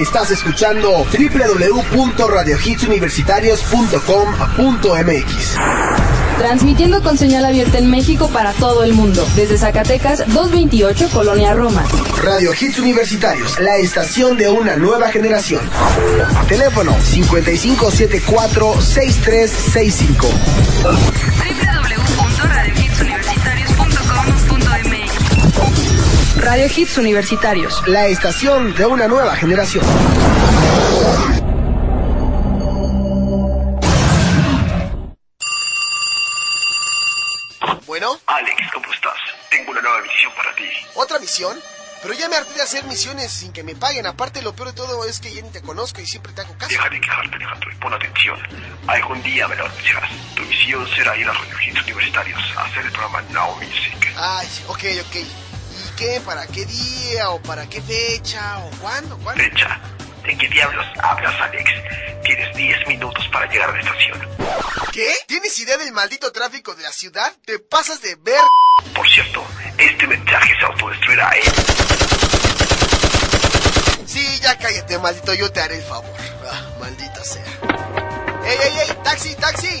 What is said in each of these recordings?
Estás escuchando www.radiohitsuniversitarios.com.mx. Transmitiendo con señal abierta en México para todo el mundo. Desde Zacatecas 228, Colonia Roma. Radio Hits Universitarios, la estación de una nueva generación. Teléfono 5574-6365. Radio Hits Universitarios. La estación de una nueva generación. Bueno, Alex, ¿cómo estás? Tengo una nueva misión para ti. ¿otra misión? Pero ya me harté de hacer misiones sin que me paguen. Aparte, lo peor de todo es que ya ni te conozco y siempre te hago caso. Deja de quejarte, Alejandro, y pon atención. Algún día me lo anunciarás. Tu misión será ir a Radio Hits Universitarios a hacer el programa Now Music. Ay, ok, ok. ¿Para qué día? ¿O para qué fecha? ¿O cuándo? ¿Cuándo? Fecha. ¿De qué diablos hablas, Alex? Tienes 10 minutos para llegar a la estación. ¿Qué? ¿Tienes idea del maldito tráfico de la ciudad? ¿Te pasas de ver? Por cierto, este mensaje se autodestruirá, ¿eh? Sí, ya cállate, maldito, yo te haré el favor. Ah, maldita sea. ¡Ey, ey, ey! ¡Taxi, taxi!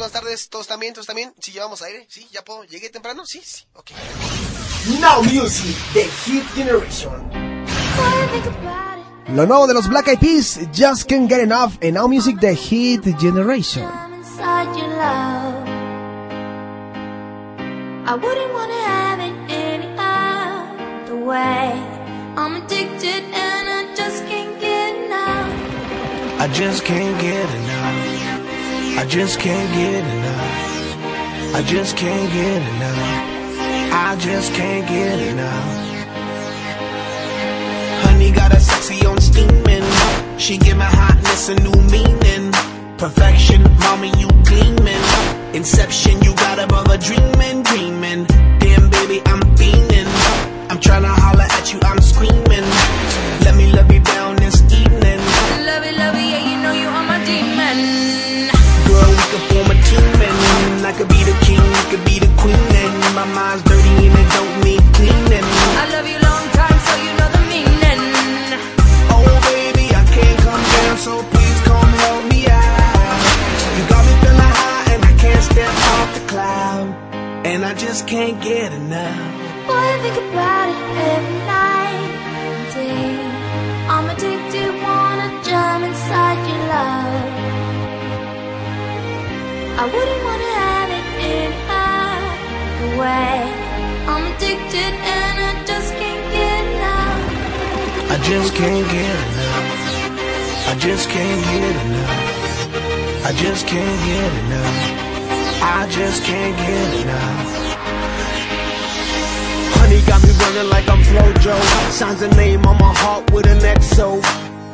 Buenas tardes. ¿Todos también? ¿Todos también? ¿Sí llevamos aire? ¿Sí? ¿Ya puedo? ¿Llegué temprano? Sí, sí. Ok. Now Music, The Hit Generation. Lo nuevo de los Black Eyed Peas, Just Can't Get Enough, en Now Music, The Hit Generation. I wouldn't wanna have it any other way. I'm addicted and I just can't get enough. I just can't get enough. I just can't get enough. I just can't get enough. I just can't get enough. Honey got a sexy on steaming. She give my hotness a new meaning. Perfection, mommy, you gleaming. Inception, you got above a dreaming, dreaming. Damn, baby, I'm fiending. I'm tryna holler at you, I'm screaming. Let me love you down this Girl, we could form a team and I could be the king, you could be the queen and my mind's dirty and it don't need cleaning. I love you long time, so you know the meaning. Oh baby, I can't come down, so please come help me out. You got me feeling high and I can't step off the cloud, and I just can't get enough. Boy, I think about it every night and day. I'm addicted, wanna jump inside your love. I wouldn't wanna have it any other way. I'm addicted and I just can't get enough. I just can't get enough. I just can't get enough. I just can't get enough. I just can't get enough. Honey got me running like I'm Flojo. Signs a name on my heart with an XO.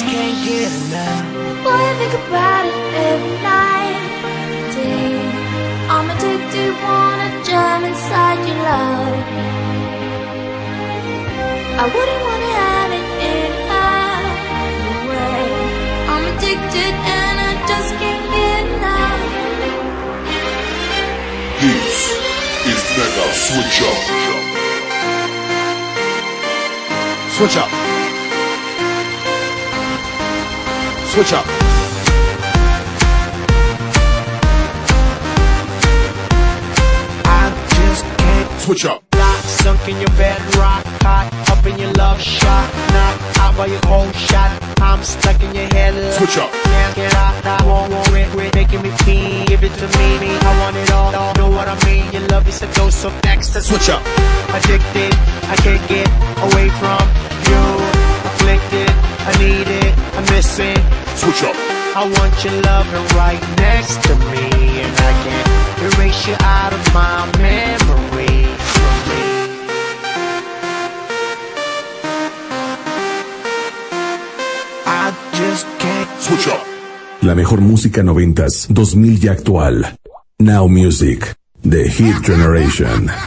just can't get enough. Boy, I think about it every night, day. do wanna jump inside your love. I wouldn't wanna have it any other way. I'm addicted and I just can't get enough. This is Mega Switch Up. Switch up. Switch up. I just can't Switch up. Lock, sunk in your bed, rock hot, up in your love shot, knock out by your shot. I'm stuck in your head. Switch up. Can't get out, I won't want it, quit making me feel. Give it to me, me, I want it all. all. Know what I mean? Your love is a dose of extra. Switch up. Addicted, I can't get away from you. Afflicted, I need it, I'm missing. Switch up. I want your loving right next to me, and I can't erase you out of my memory. I just can't Switch up. La mejor música noventas, 2000 y actual. Now Music, The Hit Generation.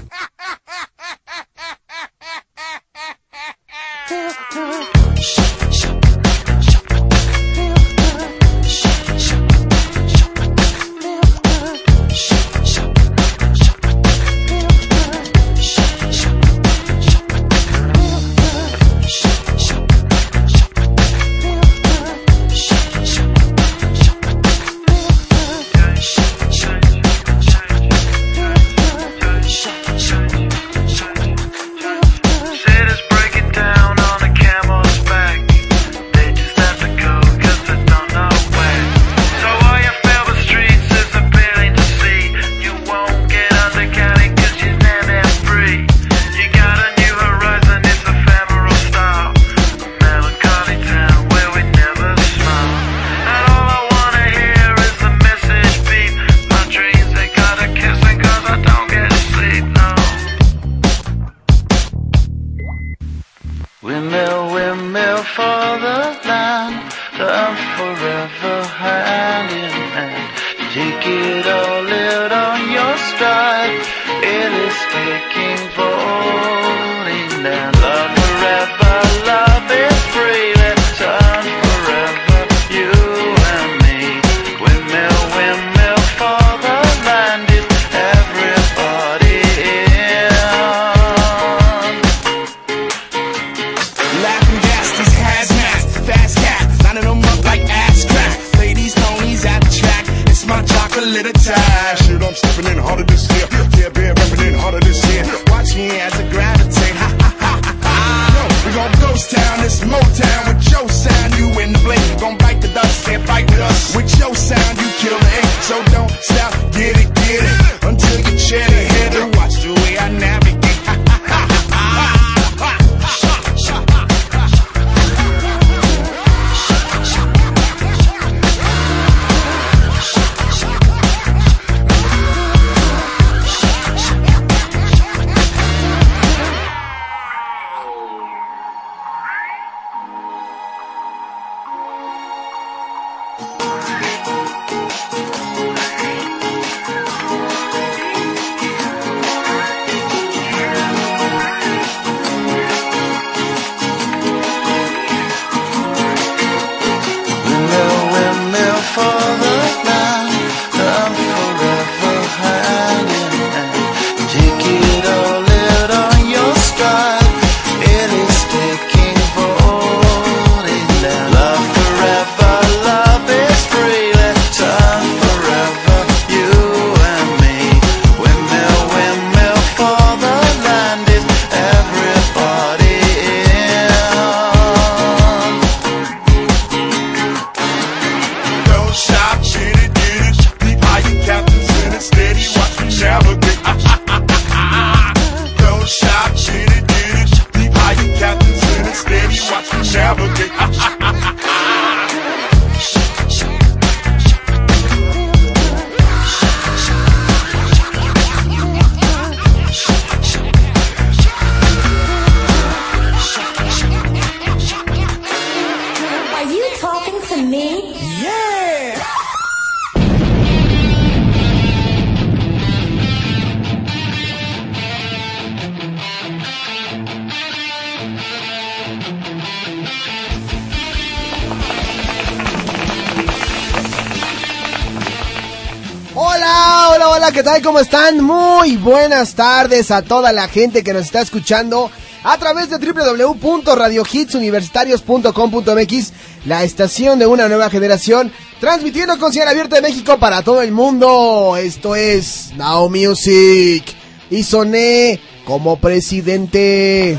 buenas tardes a toda la gente que nos está escuchando a través de www.radiohitsuniversitarios.com.mx, la estación de una nueva generación, transmitiendo con señal abierta de México para todo el mundo. Esto es Now Music. Y soné como presidente.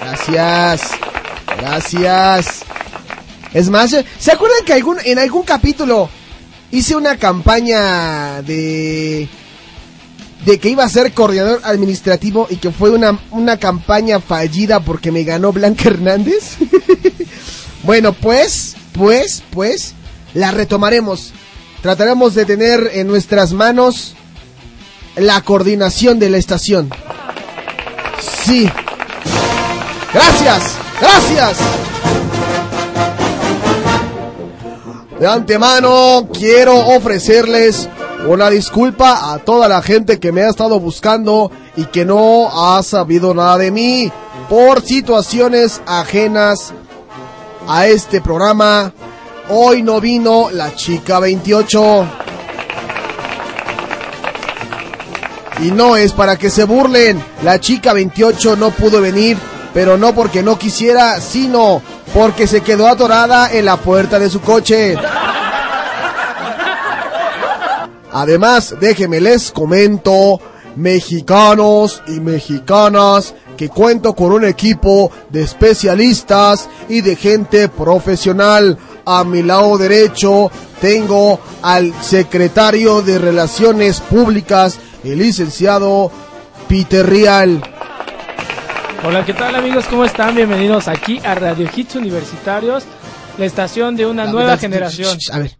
Gracias. Gracias. Es más, ¿se acuerdan que algún, en algún capítulo hice una campaña de de que iba a ser coordinador administrativo y que fue una, una campaña fallida porque me ganó Blanca Hernández. bueno, pues, pues, pues, la retomaremos. Trataremos de tener en nuestras manos la coordinación de la estación. Sí. Gracias, gracias. De antemano quiero ofrecerles una disculpa a toda la gente que me ha estado buscando y que no ha sabido nada de mí por situaciones ajenas a este programa. Hoy no vino la chica 28. Y no es para que se burlen, la chica 28 no pudo venir, pero no porque no quisiera, sino porque se quedó atorada en la puerta de su coche. Además, déjenme les comento, mexicanos y mexicanas, que cuento con un equipo de especialistas y de gente profesional. A mi lado derecho tengo al secretario de Relaciones Públicas, el licenciado Peter Rial. Hola, ¿qué tal amigos? ¿Cómo están? Bienvenidos aquí a Radio Hits Universitarios, la estación de una nueva generación. A ver,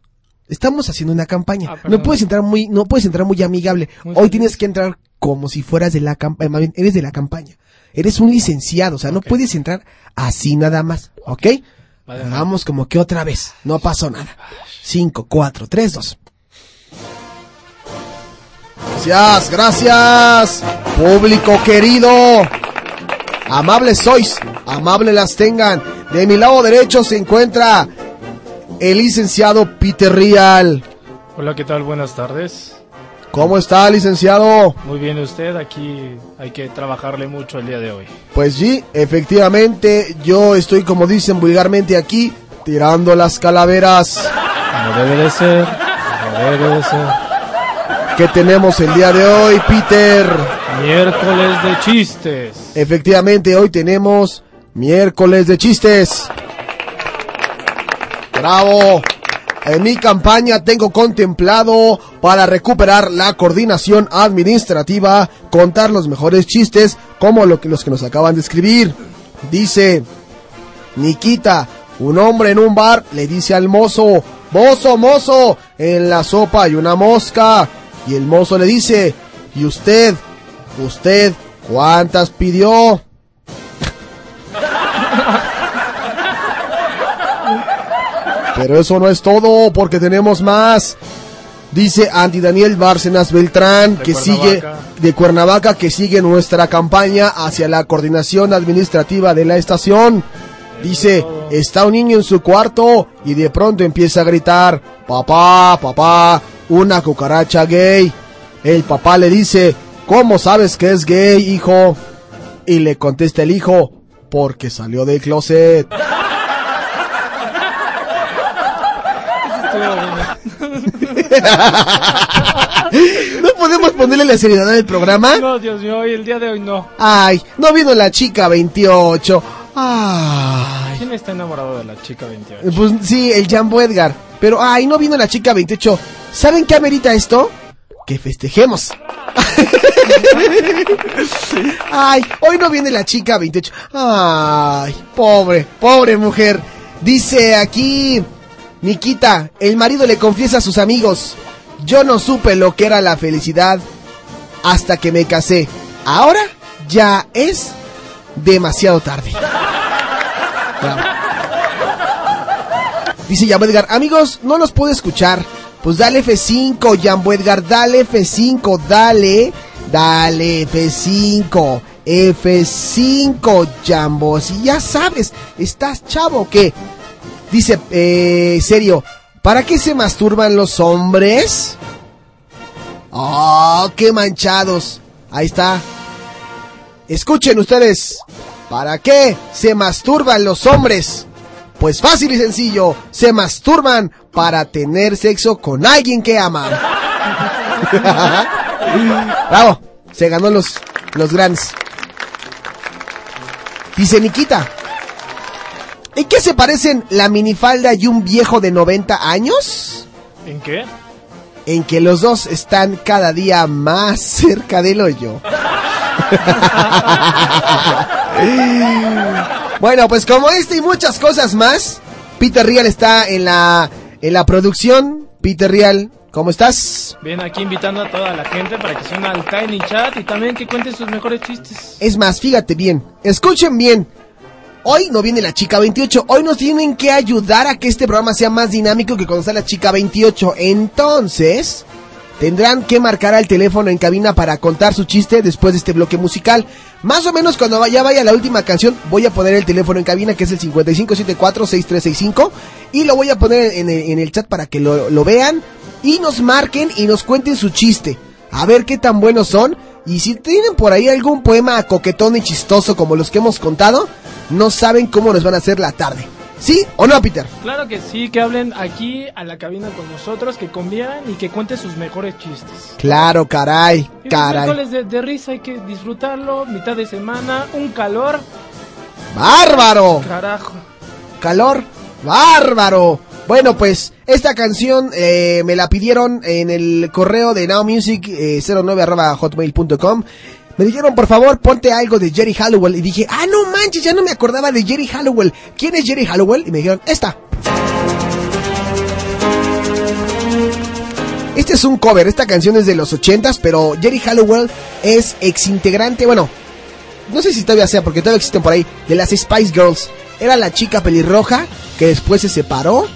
estamos haciendo una campaña. Ah, no puedes entrar muy, no puedes entrar muy amigable. Muy Hoy bien. tienes que entrar como si fueras de la campaña, más bien, eres de la campaña. Eres un licenciado, o sea, no puedes entrar así nada más, ¿ok? Vale, Vamos como que otra vez, no pasó nada. 5, 4, 3, 2. Gracias, gracias, público querido. Amables sois, amables las tengan. De mi lado derecho se encuentra el licenciado Peter Rial. Hola, ¿qué tal? Buenas tardes. ¿Cómo está, licenciado? Muy bien usted, aquí hay que trabajarle mucho el día de hoy. Pues sí, efectivamente, yo estoy, como dicen vulgarmente aquí, tirando las calaveras. Como debe de ser, como debe de ser. ¿Qué tenemos el día de hoy, Peter? Miércoles de chistes. Efectivamente, hoy tenemos miércoles de chistes. Bravo. En mi campaña tengo contemplado para recuperar la coordinación administrativa, contar los mejores chistes como lo que, los que nos acaban de escribir. Dice, Nikita, un hombre en un bar le dice al mozo, mozo, mozo, en la sopa hay una mosca. Y el mozo le dice, ¿y usted? ¿Usted cuántas pidió? Pero eso no es todo, porque tenemos más. Dice Andy Daniel Bárcenas Beltrán, De que sigue de Cuernavaca, que sigue nuestra campaña hacia la coordinación administrativa de la estación. Dice, está un niño en su cuarto y de pronto empieza a gritar, papá, papá, una cucaracha gay. El papá le dice, ¿cómo sabes que es gay, hijo? Y le contesta el hijo, porque salió del closet. ¿No podemos ponerle la seriedad al programa? No, Dios mío, hoy el día de hoy no. Ay, no vino la chica 28. Ay. ¿Quién está enamorado de la chica 28? Pues sí, el Jambo Edgar. Pero, ay, no vino la chica 28. ¿Saben qué amerita esto? Que festejemos. ay, hoy no viene la chica 28. Ay, pobre, pobre mujer. Dice aquí, Nikita, el marido le confiesa a sus amigos. Yo no supe lo que era la felicidad hasta que me casé. Ahora ya es demasiado tarde. Dice Jambo Edgar, amigos, no los puedo escuchar. Pues dale F5, Jambo Edgar, dale F5, dale, dale F5, F5, Jambo. Si ya sabes, estás chavo, o ¿qué? Dice, eh, serio, ¿para qué se masturban los hombres? ¡Oh, qué manchados! Ahí está. Escuchen ustedes. ¿Para qué se masturban los hombres? Pues fácil y sencillo. Se masturban para tener sexo con alguien que aman. Bravo. Se ganó los, los grandes. Dice Nikita. ¿En qué se parecen la minifalda y un viejo de 90 años? ¿En qué? En que los dos están cada día más cerca del hoyo. bueno, pues como este y muchas cosas más, Peter Real está en la, en la producción. Peter Real, ¿cómo estás? Bien, aquí invitando a toda la gente para que se una al Tiny Chat y también que cuenten sus mejores chistes. Es más, fíjate bien, escuchen bien. Hoy no viene la chica 28, hoy nos tienen que ayudar a que este programa sea más dinámico que cuando está la chica 28. Entonces, tendrán que marcar al teléfono en cabina para contar su chiste después de este bloque musical. Más o menos cuando vaya, vaya la última canción, voy a poner el teléfono en cabina que es el 5574-6365 y lo voy a poner en el, en el chat para que lo, lo vean y nos marquen y nos cuenten su chiste. A ver qué tan buenos son. Y si tienen por ahí algún poema coquetón y chistoso como los que hemos contado, no saben cómo nos van a hacer la tarde. ¿Sí o no, Peter? Claro que sí, que hablen aquí a la cabina con nosotros, que convivan y que cuenten sus mejores chistes. Claro, caray, Y los caray. miércoles de, de risa hay que disfrutarlo, mitad de semana, un calor, ¡Bárbaro! carajo. calor bárbaro. Bueno, pues esta canción eh, me la pidieron en el correo de nowmusic eh, 09 arroba hotmail.com. Me dijeron, por favor, ponte algo de Jerry Hallowell. Y dije, ah, no manches, ya no me acordaba de Jerry Hallowell. ¿Quién es Jerry Hallowell? Y me dijeron, esta. Este es un cover, esta canción es de los ochentas, pero Jerry Hallowell es ex integrante, bueno, no sé si todavía sea, porque todavía existen por ahí, de las Spice Girls. Era la chica pelirroja que después se separó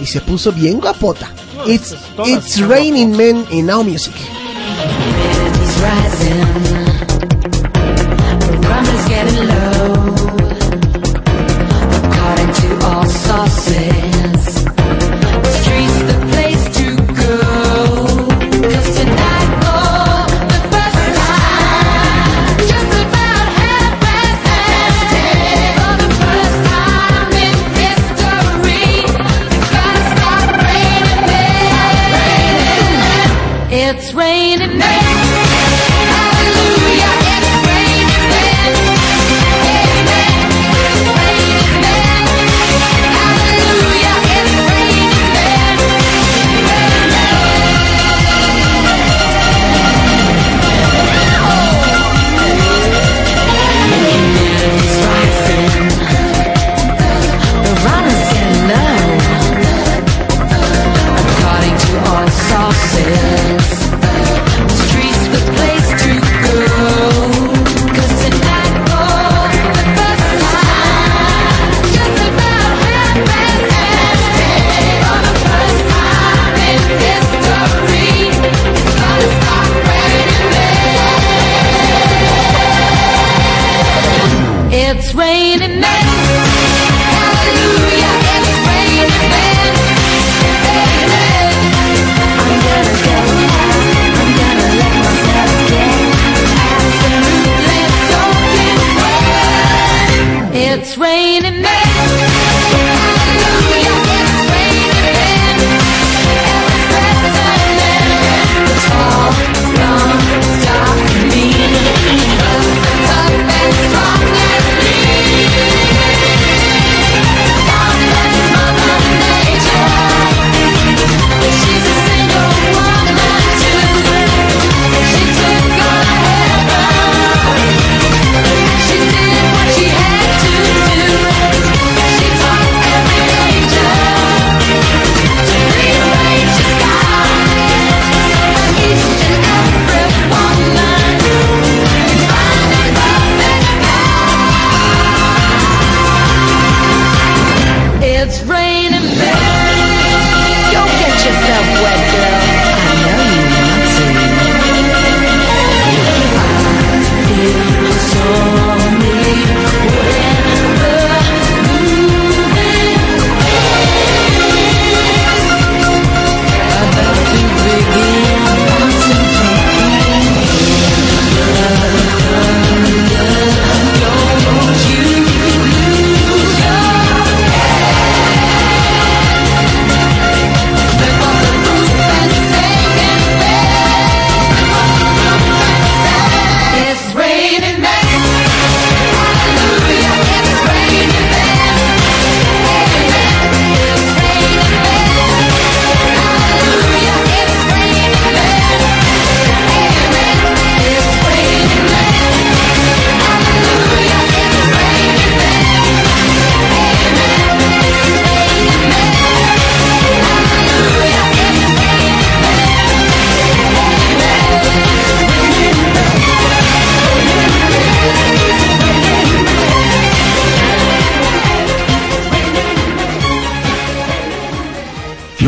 y se puso bien guapota. It's, it's raining men in Now Music. It's rising. say.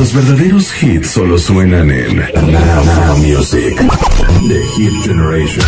Los verdaderos hits solo suenan en Now Music The Hit Generation.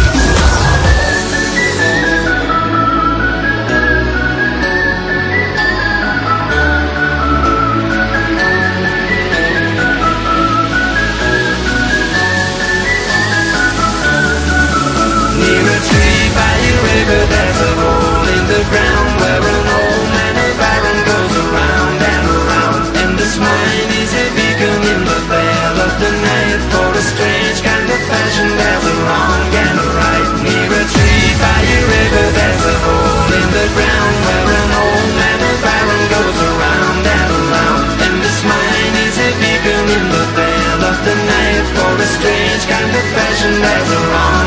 the passion that's around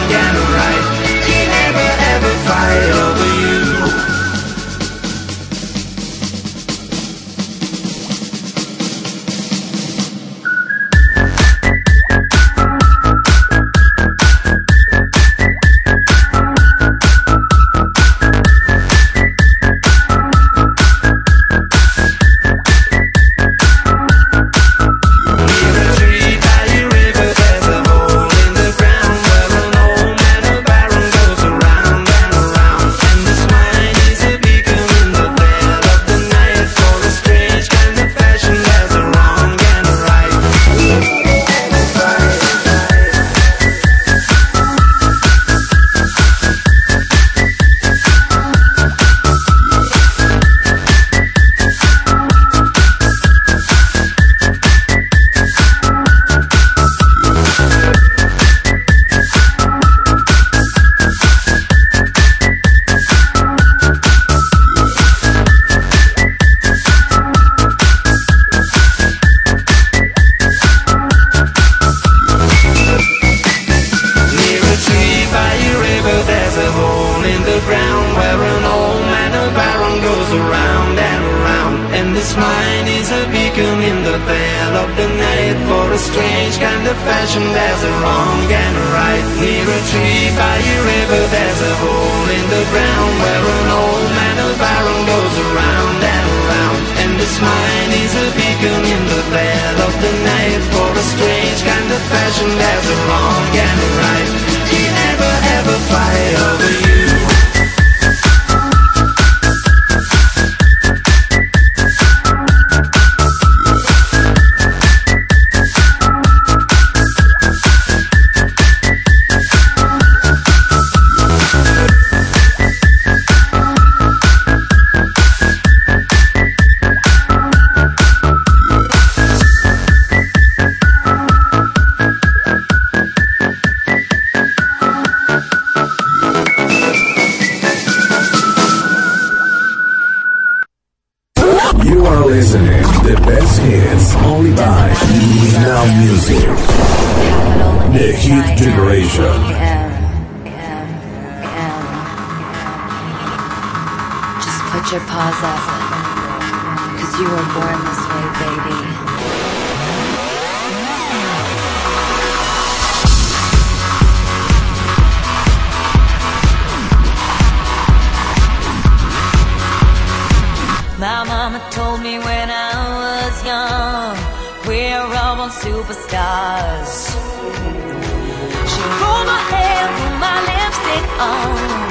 Your paws off it. Cause you were born this way, baby. My mama told me when I was young, we're all on superstars. She rolled my hair, put my lipstick on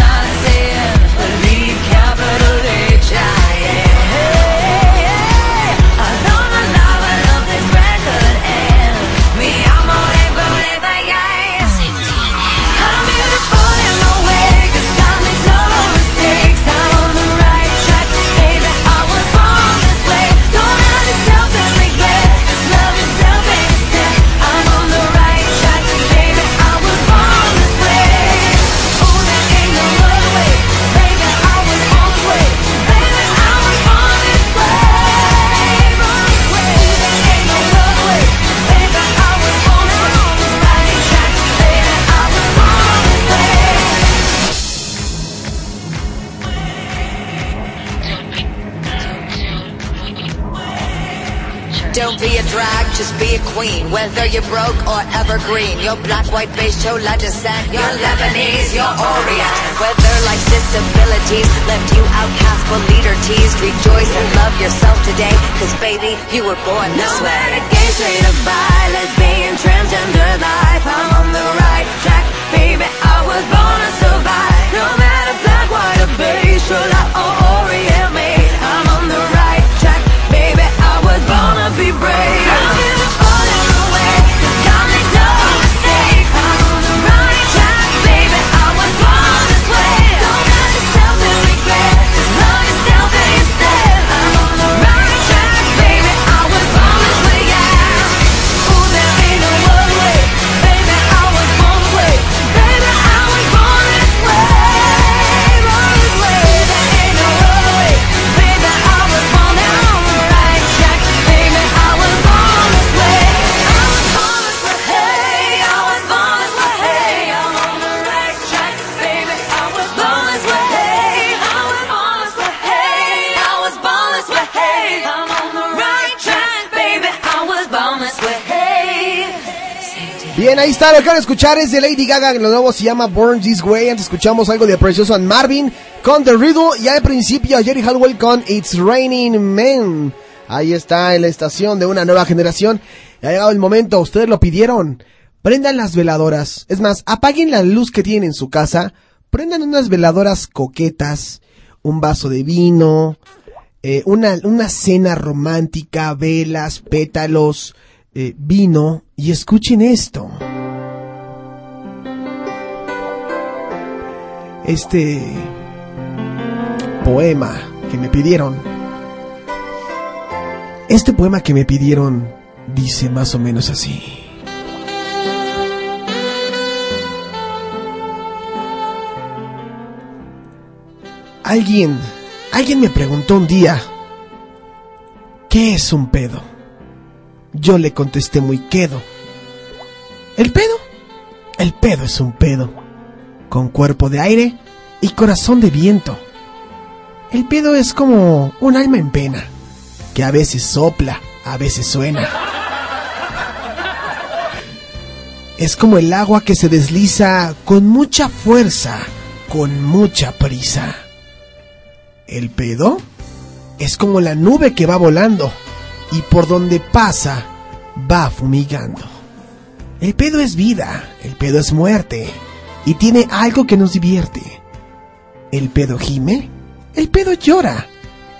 queen. Whether you're broke or evergreen, your black, white, beige, chola descent, your Lebanese, your Orient. Whether life's disabilities left you outcast but leader teased, rejoice and love yourself today, cause baby, you were born this No way. matter gay, straight or bi, lesbian, transgender life, I'm on the right track, baby. I was born to survive. No matter black, white, or beige, chola or Orient made, I'm on the right track, baby. I was born to be brave. Lo que van a escuchar es de Lady Gaga, lo nuevo se llama Born This Way, antes escuchamos algo de Precioso and Marvin con The Riddle y al principio a Jerry Hallwell con It's Raining Men. Ahí está en la estación de una nueva generación. Ha llegado el momento, ustedes lo pidieron. Prendan las veladoras, es más, apaguen la luz que tienen en su casa, prendan unas veladoras coquetas, un vaso de vino, eh, una, una cena romántica, velas, pétalos, eh, vino y escuchen esto. Este poema que me pidieron. Este poema que me pidieron dice más o menos así. Alguien, alguien me preguntó un día, ¿qué es un pedo? Yo le contesté muy quedo. ¿El pedo? El pedo es un pedo, con cuerpo de aire y corazón de viento. El pedo es como un alma en pena, que a veces sopla, a veces suena. Es como el agua que se desliza con mucha fuerza, con mucha prisa. El pedo es como la nube que va volando y por donde pasa va fumigando. El pedo es vida, el pedo es muerte y tiene algo que nos divierte. El pedo gime, el pedo llora,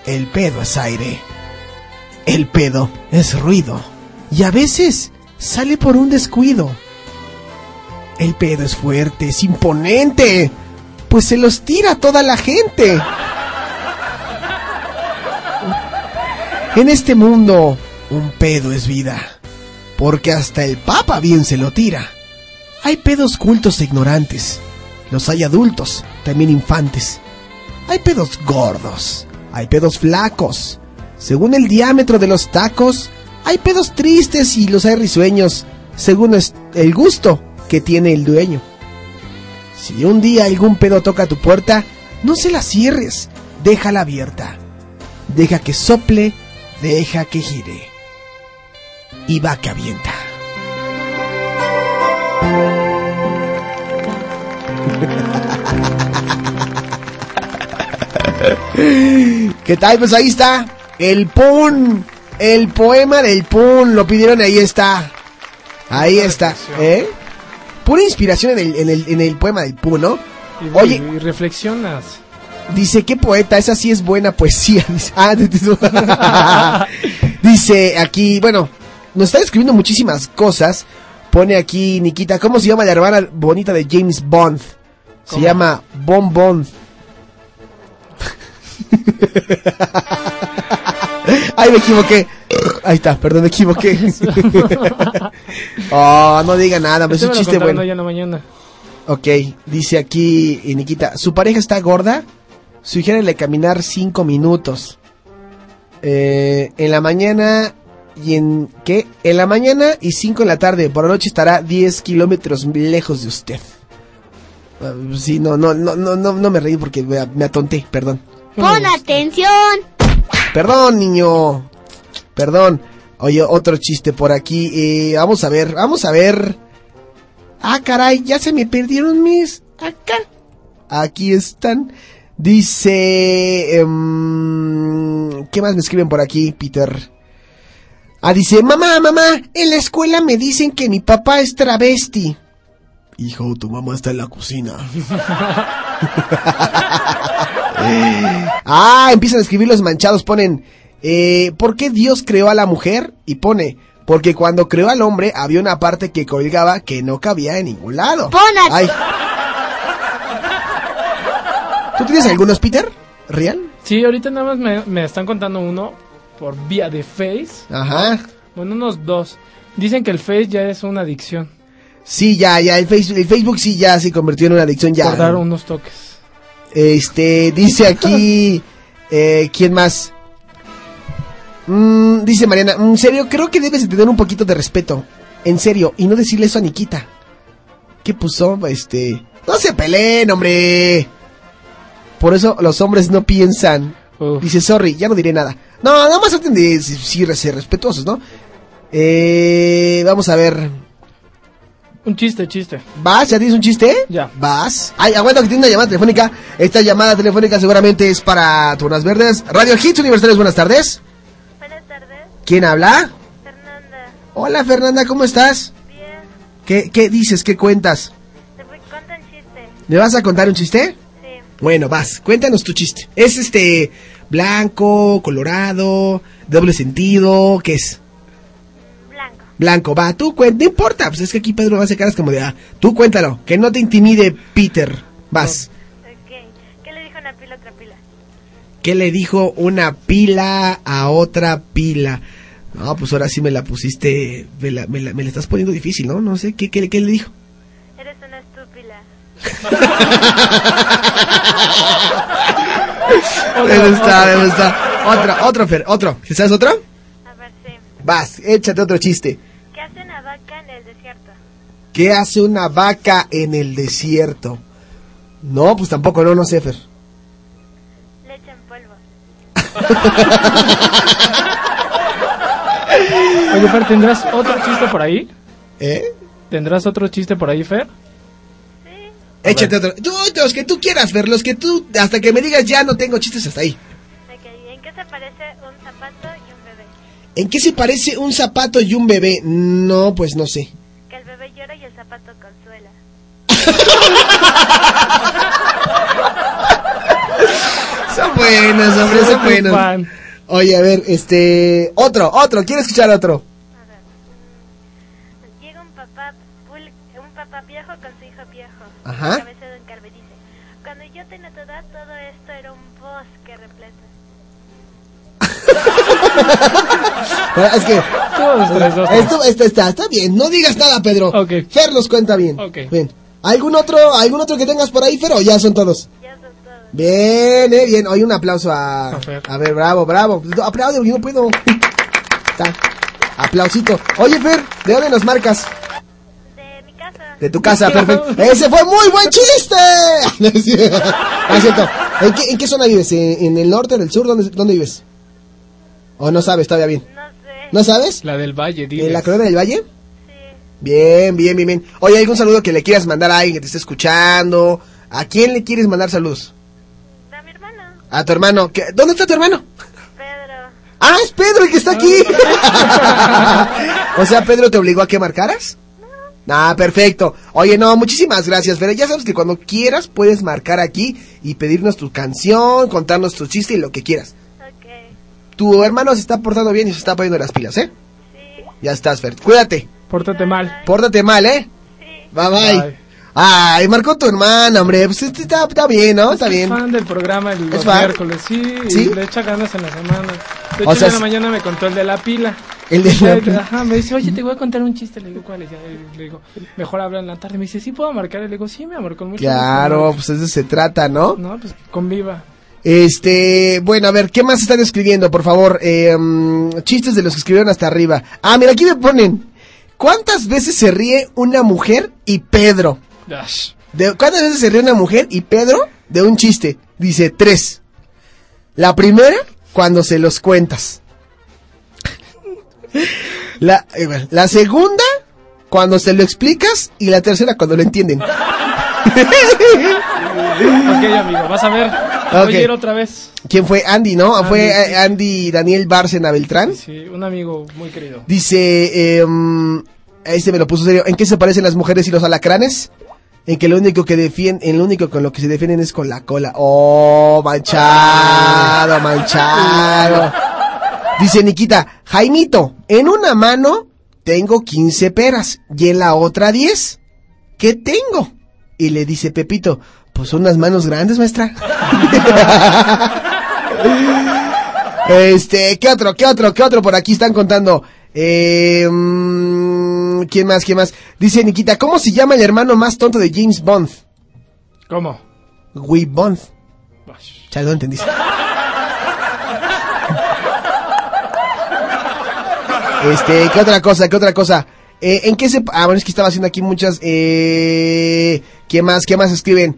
el pedo es aire. El pedo es ruido y a veces sale por un descuido. El pedo es fuerte, es imponente, pues se los tira a toda la gente. En este mundo, un pedo es vida, porque hasta el Papa bien se lo tira. Hay pedos cultos e ignorantes, los hay adultos, también infantes. Hay pedos gordos, hay pedos flacos. Según el diámetro de los tacos, hay pedos tristes y los hay risueños, según el gusto que tiene el dueño. Si un día algún pedo toca tu puerta, no se la cierres, déjala abierta. Deja que sople, deja que gire. Y va que avienta. ¿Qué tal? Pues ahí está el pun, El poema del Pun, lo pidieron, ahí está. Ahí está, ¿eh? Pura inspiración en el, en el, en el poema del Pun, ¿no? Y, Oye, y reflexionas. Dice, ¿qué poeta? Esa sí es buena poesía. Dice, ah, Dice aquí, bueno, nos está escribiendo muchísimas cosas. Pone aquí, Nikita, ¿cómo se llama la hermana bonita de James Bond? Se ¿Cómo? llama Bon Bond. Ay, me equivoqué. Ahí está, perdón, me equivoqué. oh, no diga nada, pues es un chiste bueno. hoy en la mañana. Ok, dice aquí eh, Nikita, ¿su pareja está gorda? Sugiérele caminar 5 minutos. Eh, en la mañana y en... ¿Qué? En la mañana y 5 en la tarde. Por la noche estará 10 kilómetros lejos de usted. Ah, sí, no, no, no, no, no, no me reí porque me, me atonté, perdón. Pon atención. Perdón, niño. Perdón. Oye, otro chiste por aquí. Eh, vamos a ver, vamos a ver. Ah, caray, ya se me perdieron mis. Acá. Aquí están. Dice... em, ¿Qué más me escriben por aquí, Peter? Ah, dice, mamá, mamá, en la escuela me dicen que mi papá es travesti. Hijo, tu mamá está en la cocina. ah, empiezan a escribir los manchados, ponen, eh, ¿por qué Dios creó a la mujer? Y pone, porque cuando creó al hombre había una parte que colgaba que no cabía en ningún lado. Ay. ¿Tú tienes algunos, Peter? ¿Real? Sí, ahorita nada más me, me están contando uno por vía de Face. Ajá. Bueno, unos dos. Dicen que el Face ya es una adicción. Sí, ya, ya, el Facebook, el Facebook sí ya se convirtió en una adicción ya. Por dar unos toques. Este, dice aquí, eh, ¿quién más? Mm, dice Mariana, en serio, creo que debes de tener un poquito de respeto. En serio, y no decirle eso a Nikita. ¿Qué puso? Este, no se peleen, hombre. Por eso los hombres no piensan. Dice, sorry, ya no diré nada. No, nada más traten de sí, sí, ser respetuosos, ¿no? Eh, vamos a ver. Un chiste, chiste. ¿Vas? ¿Ya tienes un chiste? Ya. ¿Vas? Ay, aguanta que tiene una llamada telefónica. Esta llamada telefónica seguramente es para Turnas Verdes. Radio Hits Universitarios, buenas tardes. Buenas tardes. ¿Quién habla? Fernanda. Hola Fernanda, ¿cómo estás? Bien. ¿Qué, qué dices? ¿Qué cuentas? Te voy contar un chiste. ¿Me vas a contar un chiste? Sí. Bueno, vas, cuéntanos tu chiste. ¿Es este blanco, colorado, doble sentido? ¿Qué es? Blanco. Blanco, va, tú cuenta, no importa, pues es que aquí Pedro hace caras como de, ah, tú cuéntalo, que no te intimide Peter, vas. Ok. ¿Qué le dijo una pila a otra pila? ¿Qué le dijo una pila a otra pila? No, pues ahora sí me la pusiste, me la, me la, me la estás poniendo difícil, ¿no? No sé, ¿qué, qué, qué le dijo? Eres una estúpida. Me gusta, me gusta. Otro, otro, Fer, otro. ¿Sabes otro? A ver, sí. Vas, échate otro chiste. ¿Qué hace una vaca en el desierto? ¿Qué hace una vaca en el desierto? No, pues tampoco, no, no sé, Fer. Leche en polvo. Oye, Fer, ¿tendrás otro chiste por ahí? ¿Eh? ¿Tendrás otro chiste por ahí, Fer? Échate otro. Tú, los que tú quieras, Fer, los que tú, hasta que me digas ya no tengo chistes hasta ahí. Ok. ¿En qué se parece un zapato y un bebé? ¿En qué se parece un zapato y un bebé? No, pues no sé. Que el bebé llora y el zapato consuela. Son buenos, hombre, son buenos. Oye, a ver, este, otro, otro, quiero escuchar otro. Ajá. Cabeza de un carbe dice, cuando yo tenía tu edad todo esto era un bosque repleto. Bueno, es que esto, esto está, está bien, no digas nada, Pedro. Ok. Fer los cuenta bien. Ok. Bien. ¿Algún otro, algún otro que tengas por ahí, Fer, o ya son todos? Bien, eh, bien. Oye, un aplauso a, A Fer. a ver, bravo, bravo. Aplaude, yo no puedo. Está. Aplausito. Oye, Fer, ¿de dónde nos marcas? De tu casa, perfecto. Ese fue muy buen chiste. Cierto. ¿En qué, en qué zona vives? ¿En, en el norte, en el sur? ¿Dónde, dónde vives? ¿O no sabes todavía bien? No sé. ¿No sabes? La del Valle, diles. ¿En la colonia del Valle? Bien, bien, bien, bien. Oye, ¿algún saludo que le quieras mandar a alguien que te esté escuchando? ¿A quién le quieres mandar saludos? A mi hermano. A tu hermano. ¿Qué- ¿Dónde está tu hermano? Pedro. Ah, es Pedro el que está aquí. o sea, Pedro te obligó a que marcaras. Ah, perfecto. Oye, no, muchísimas gracias, Fer. Ya sabes que cuando quieras puedes marcar aquí y pedirnos tu canción, contarnos tu chiste y lo que quieras. Tu hermano se está portando bien y se está poniendo las pilas, ¿eh? Ya estás, Fer. Cuídate. Pórtate mal. Pórtate mal, ¿eh? Bye bye. Bye. Ay, marcó tu hermana, hombre. Pues este está, está bien, ¿no? Está Es bien. fan del programa el ¿Es miércoles, sí, ¿Sí? y le echa ganas en la semana. De O hecho, sea, en la es- mañana me contó el de la pila. El de la. Ajá, me dice, oye, te voy a contar un chiste. Le digo, ¿cuál es? Le digo, mejor habla en la tarde. Me dice, ¿sí puedo marcar? Le digo, sí, amor, con mucho Claro, gusto. pues eso se trata, ¿no? No, pues conviva. Este, bueno, a ver, ¿qué más están escribiendo, por favor? Eh, mm, chistes de los que escribieron hasta arriba. Ah, mira, aquí me ponen. ¿Cuántas veces se ríe una mujer y Pedro? De, ¿Cuántas veces se ríe una mujer y Pedro de un chiste? Dice tres. La primera, cuando se los cuentas. La, eh, la segunda, cuando se lo explicas. Y la tercera, cuando lo entienden. Ok, amigo, vas a ver. Ok. Voy a ir otra vez. ¿Quién fue? Andy, ¿no? Andy, fue eh, Andy Daniel Bárcena Beltrán. Sí, un amigo muy querido. Dice, eh, este me lo puso serio. ¿En qué se parecen las mujeres y los alacranes? En que lo único que defienden, en lo único con lo que se defienden es con la cola. Oh, manchado, manchado. Dice Nikita, Jaimito, en una mano tengo 15 peras y en la otra 10. ¿Qué tengo? Y le dice Pepito, pues unas manos grandes, maestra. Este, ¿qué otro? ¿Qué otro? ¿Qué otro? Por aquí están contando. Eh, mm, ¿Quién más? ¿Quién más? Dice Nikita, ¿cómo se llama el hermano más tonto de James Bond? ¿Cómo? Guy Bond. Ya lo entendiste. Este, ¿qué otra cosa? ¿Qué otra cosa? Eh, ¿En qué se... Ah, bueno, es que estaba haciendo aquí muchas... Eh, ¿Qué más? ¿Qué más escriben?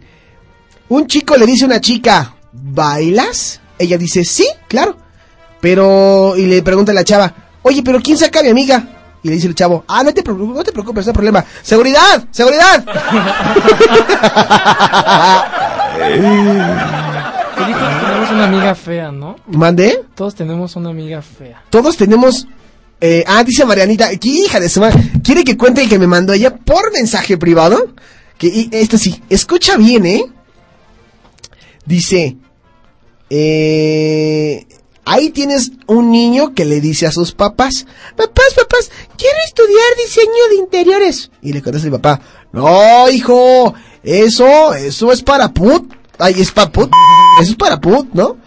Un chico le dice a una chica, ¿bailas? Ella dice, sí, claro. Pero... Y le pregunta a la chava, oye, ¿pero quién saca a mi amiga? Y le dice el chavo, ah, no te preocupes, no te preocupes, no hay problema. ¡Seguridad! ¡Seguridad! Que tenemos una amiga fea, ¿no? ¿Mandé? Todos tenemos una amiga fea. Todos tenemos... eh, ah, dice Marianita, ¿qué hija de su madre? ¿Quiere que cuente el que me mandó ella por mensaje privado? Que y este sí, escucha bien, ¿eh? Dice, eh, ahí tienes un niño que le dice a sus papás, papás, papás, quiero estudiar diseño de interiores. Y le contesta el papá, no, hijo, eso, eso es para put. Ay, es para put, eso es para put, ¿no?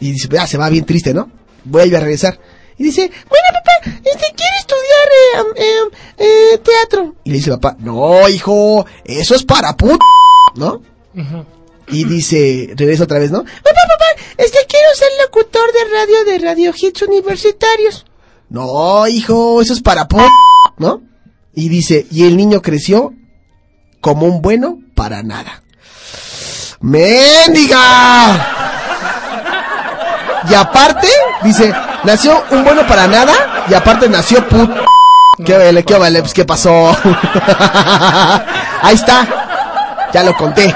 Y dice, ya se va bien triste, ¿no? Vuelve a regresar. Y dice, bueno, papá, este quiere estudiar eh, am- eh, eh, teatro. Y le dice papá, no, hijo, eso es para put, ¿no? Y dice, regresa otra vez, ¿no? Papá, papá, este quiero ser locutor de radio de Radio Hits Universitarios. No, hijo, eso es para put, ¿no? Y dice, y el niño creció como un bueno para nada. ¡Mendiga! Y aparte, dice, nació un bueno para nada y aparte nació put. ¿Qué vale, qué vale? Pues, ¿qué pasó? Ahí está. Ya lo conté.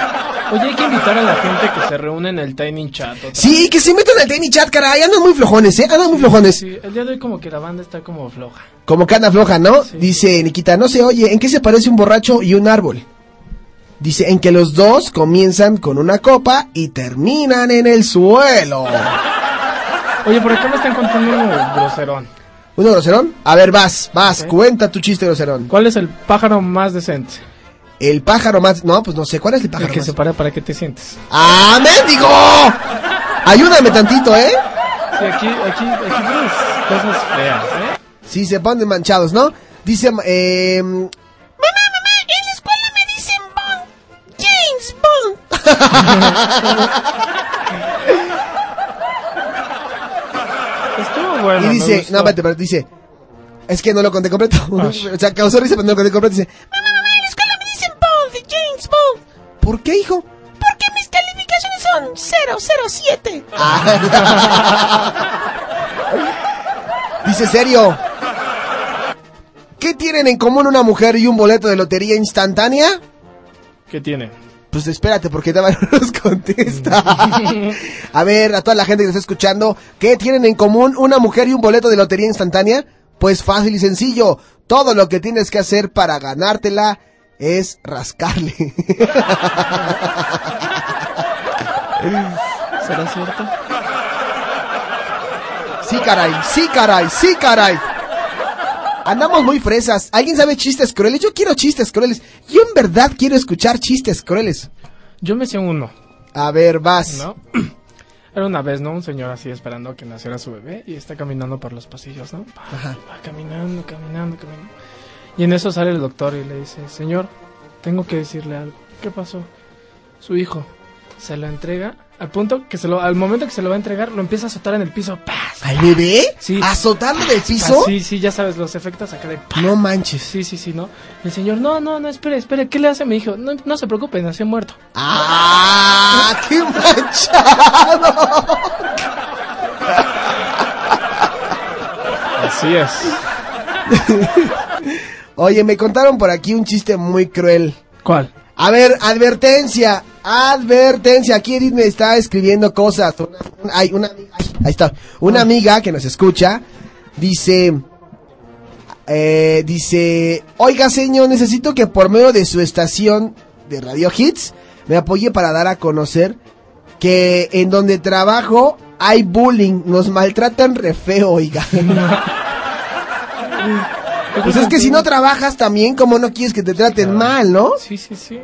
Oye, hay que invitar a la gente que se reúne en el Tiny Chat. Sí, que se metan al Tiny Chat, caray. Andan muy flojones, ¿eh? Andan muy flojones. Sí, el día de hoy como que la banda está como floja. Como que anda floja, ¿no? Dice Nikita, no se oye, ¿en qué se parece un borracho y un árbol? Dice, en que los dos comienzan con una copa y terminan en el suelo. Oye, por acá me están contando uno groserón. ¿Uno groserón? A ver, vas, vas, cuenta tu chiste groserón. ¿Cuál es el pájaro más decente? El pájaro más... No, pues no sé, ¿cuál es el pájaro El que más? se para para que te sientes. ¡Ah, mendigo! Ayúdame tantito, ¿eh? Sí, aquí, aquí, aquí tienes cosas feas, ¿eh? Sí, se ponen manchados, ¿no? Dice, eh... En la escuela me dicen Bond. James Estuvo bueno. y dice, no, espérate, espérate, dice... Es que no lo conté completo. o sea, causó risa, pero no lo conté completo. Dice, En la escuela me dicen Bond, de James Bond. ¿por qué, hijo? Porque mis calificaciones son 007. Dice, serio. ¿Qué tienen en común una mujer y un boleto de lotería instantánea? ¿Qué tiene? Pues espérate, porque todavía no nos contesta. a ver, a toda la gente que nos está escuchando, ¿qué tienen en común una mujer y un boleto de lotería instantánea? Pues fácil y sencillo. Todo lo que tienes que hacer para ganártela es rascarle. ¿Será cierto? Sí, caray, sí, caray, sí, caray. Andamos muy fresas. ¿Alguien sabe chistes crueles? Yo quiero chistes crueles. Yo en verdad quiero escuchar chistes crueles. Yo me sé uno. A ver, vas. ¿No? Era una vez, ¿no? Un señor así esperando a que naciera su bebé y está caminando por los pasillos, ¿no? Va, va caminando, caminando, caminando. Y en eso sale el doctor y le dice, señor, tengo que decirle algo. ¿Qué pasó? Su hijo se lo entrega al punto que se lo, al momento que se lo va a entregar, lo empieza a azotar en el piso. ¡Paz! ¿Al bebé? Sí. ¿Azotarlo del piso? Sí, sí, ya sabes, los efectos acá de... No manches. Sí, sí, sí, ¿no? El señor, no, no, no, espere, espere, ¿qué le hace? Me dijo, no, no se preocupe, nació muerto. ¡Ah! ¡Qué manchado! Así es. Oye, me contaron por aquí un chiste muy cruel. ¿Cuál? A ver, advertencia, advertencia. Aquí Edith me está escribiendo cosas. Una, una- hay una, ahí, está. Una amiga que nos escucha dice, eh, dice, oiga señor, necesito que por medio de su estación de Radio Hits me apoye para dar a conocer que en donde trabajo hay bullying, nos maltratan re feo, oiga. pues es que si no trabajas también, como no quieres que te traten mal, ¿no? Sí, sí, sí.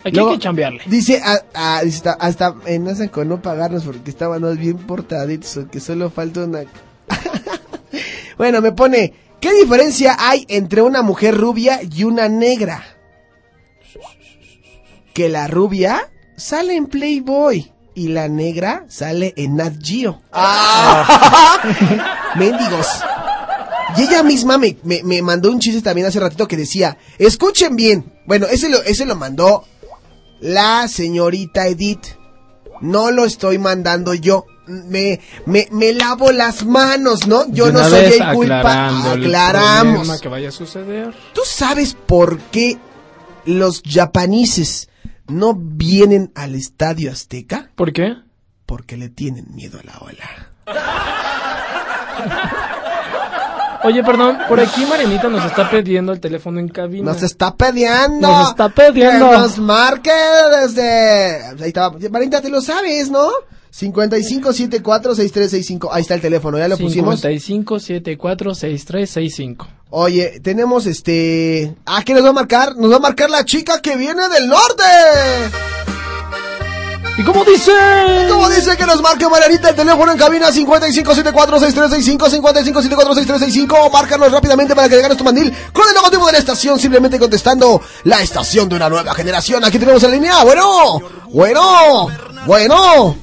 Aquí Luego, hay que chambearle. Dice, ah, dice, hasta, hasta amenazan con no pagarnos porque estábamos bien portaditos, o que solo falta una... bueno, me pone, ¿qué diferencia hay entre una mujer rubia y una negra? Que la rubia sale en Playboy y la negra sale en Nat Geo. ¡Ah! Mendigos. Y ella misma me, me, me mandó un chiste también hace ratito que decía, escuchen bien. Bueno, ese lo, ese lo mandó la señorita Edith. No lo estoy mandando yo. Me, me, me lavo las manos, ¿no? Yo no soy el culpa. Aclaramos. que vaya a suceder. ¿Tú sabes por qué los japoneses no vienen al estadio Azteca? ¿Por qué? Porque le tienen miedo a la ola. Oye, perdón, por aquí Marianita nos está pidiendo el teléfono en cabina. Nos está pidiendo. Nos está pidiendo. Que nos marque desde. Ahí estaba. Marinta, te lo sabes, ¿no? 55746365. Ahí está el teléfono, ya lo pusimos. 55746365. Oye, tenemos este. Ah, ¿qué nos va a marcar? Nos va a marcar la chica que viene del norte. ¿Y cómo dice? ¿Cómo dice que nos marque Marianita el teléfono en cabina 55746365 55746365 Márcanos rápidamente para que le ganes tu mandil con el logotipo de la estación simplemente contestando la estación de una nueva generación. Aquí tenemos en línea. Bueno, bueno, bueno.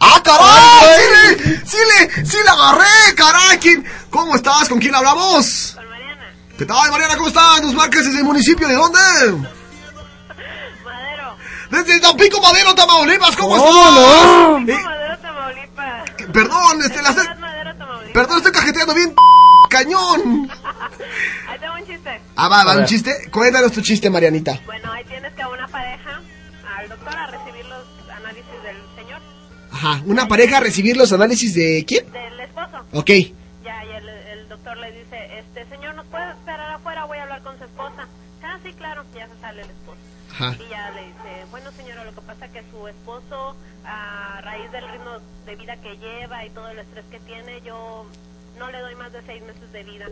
¡Ah, caray! ¡Sí, le, sí, le, sí la agarré, caray! ¿Quién- ¿Cómo estás? ¿Con quién hablamos? Con Mariana. ¿Qué tal, Mariana? ¿Cómo estás? ¿Nos marcas desde el municipio de dónde? Madero. Desde Tampico, Madero, Tamaulipas. ¿Cómo, ¿Cómo estás? Eh, Perdón, este, la estoy- Perdón, estoy cajeteando bien cañón. Ahí tengo un chiste. Ah, va, va, un chiste. Cuéntanos tu chiste, Marianita. Bueno, ahí tienes que a una pareja al doctor a recibir los análisis del señor, Ajá, una pareja a recibir los análisis de quién? del esposo. Ok. Ya, y el, el doctor le dice, este señor, ¿nos puede esperar afuera? Voy a hablar con su esposa. Ah, sí, claro, ya se sale el esposo. Ajá. Y ya le dice, bueno señora, lo que pasa es que su esposo, a raíz del ritmo de vida que lleva y todo el estrés que tiene, yo no le doy más de seis meses de vida.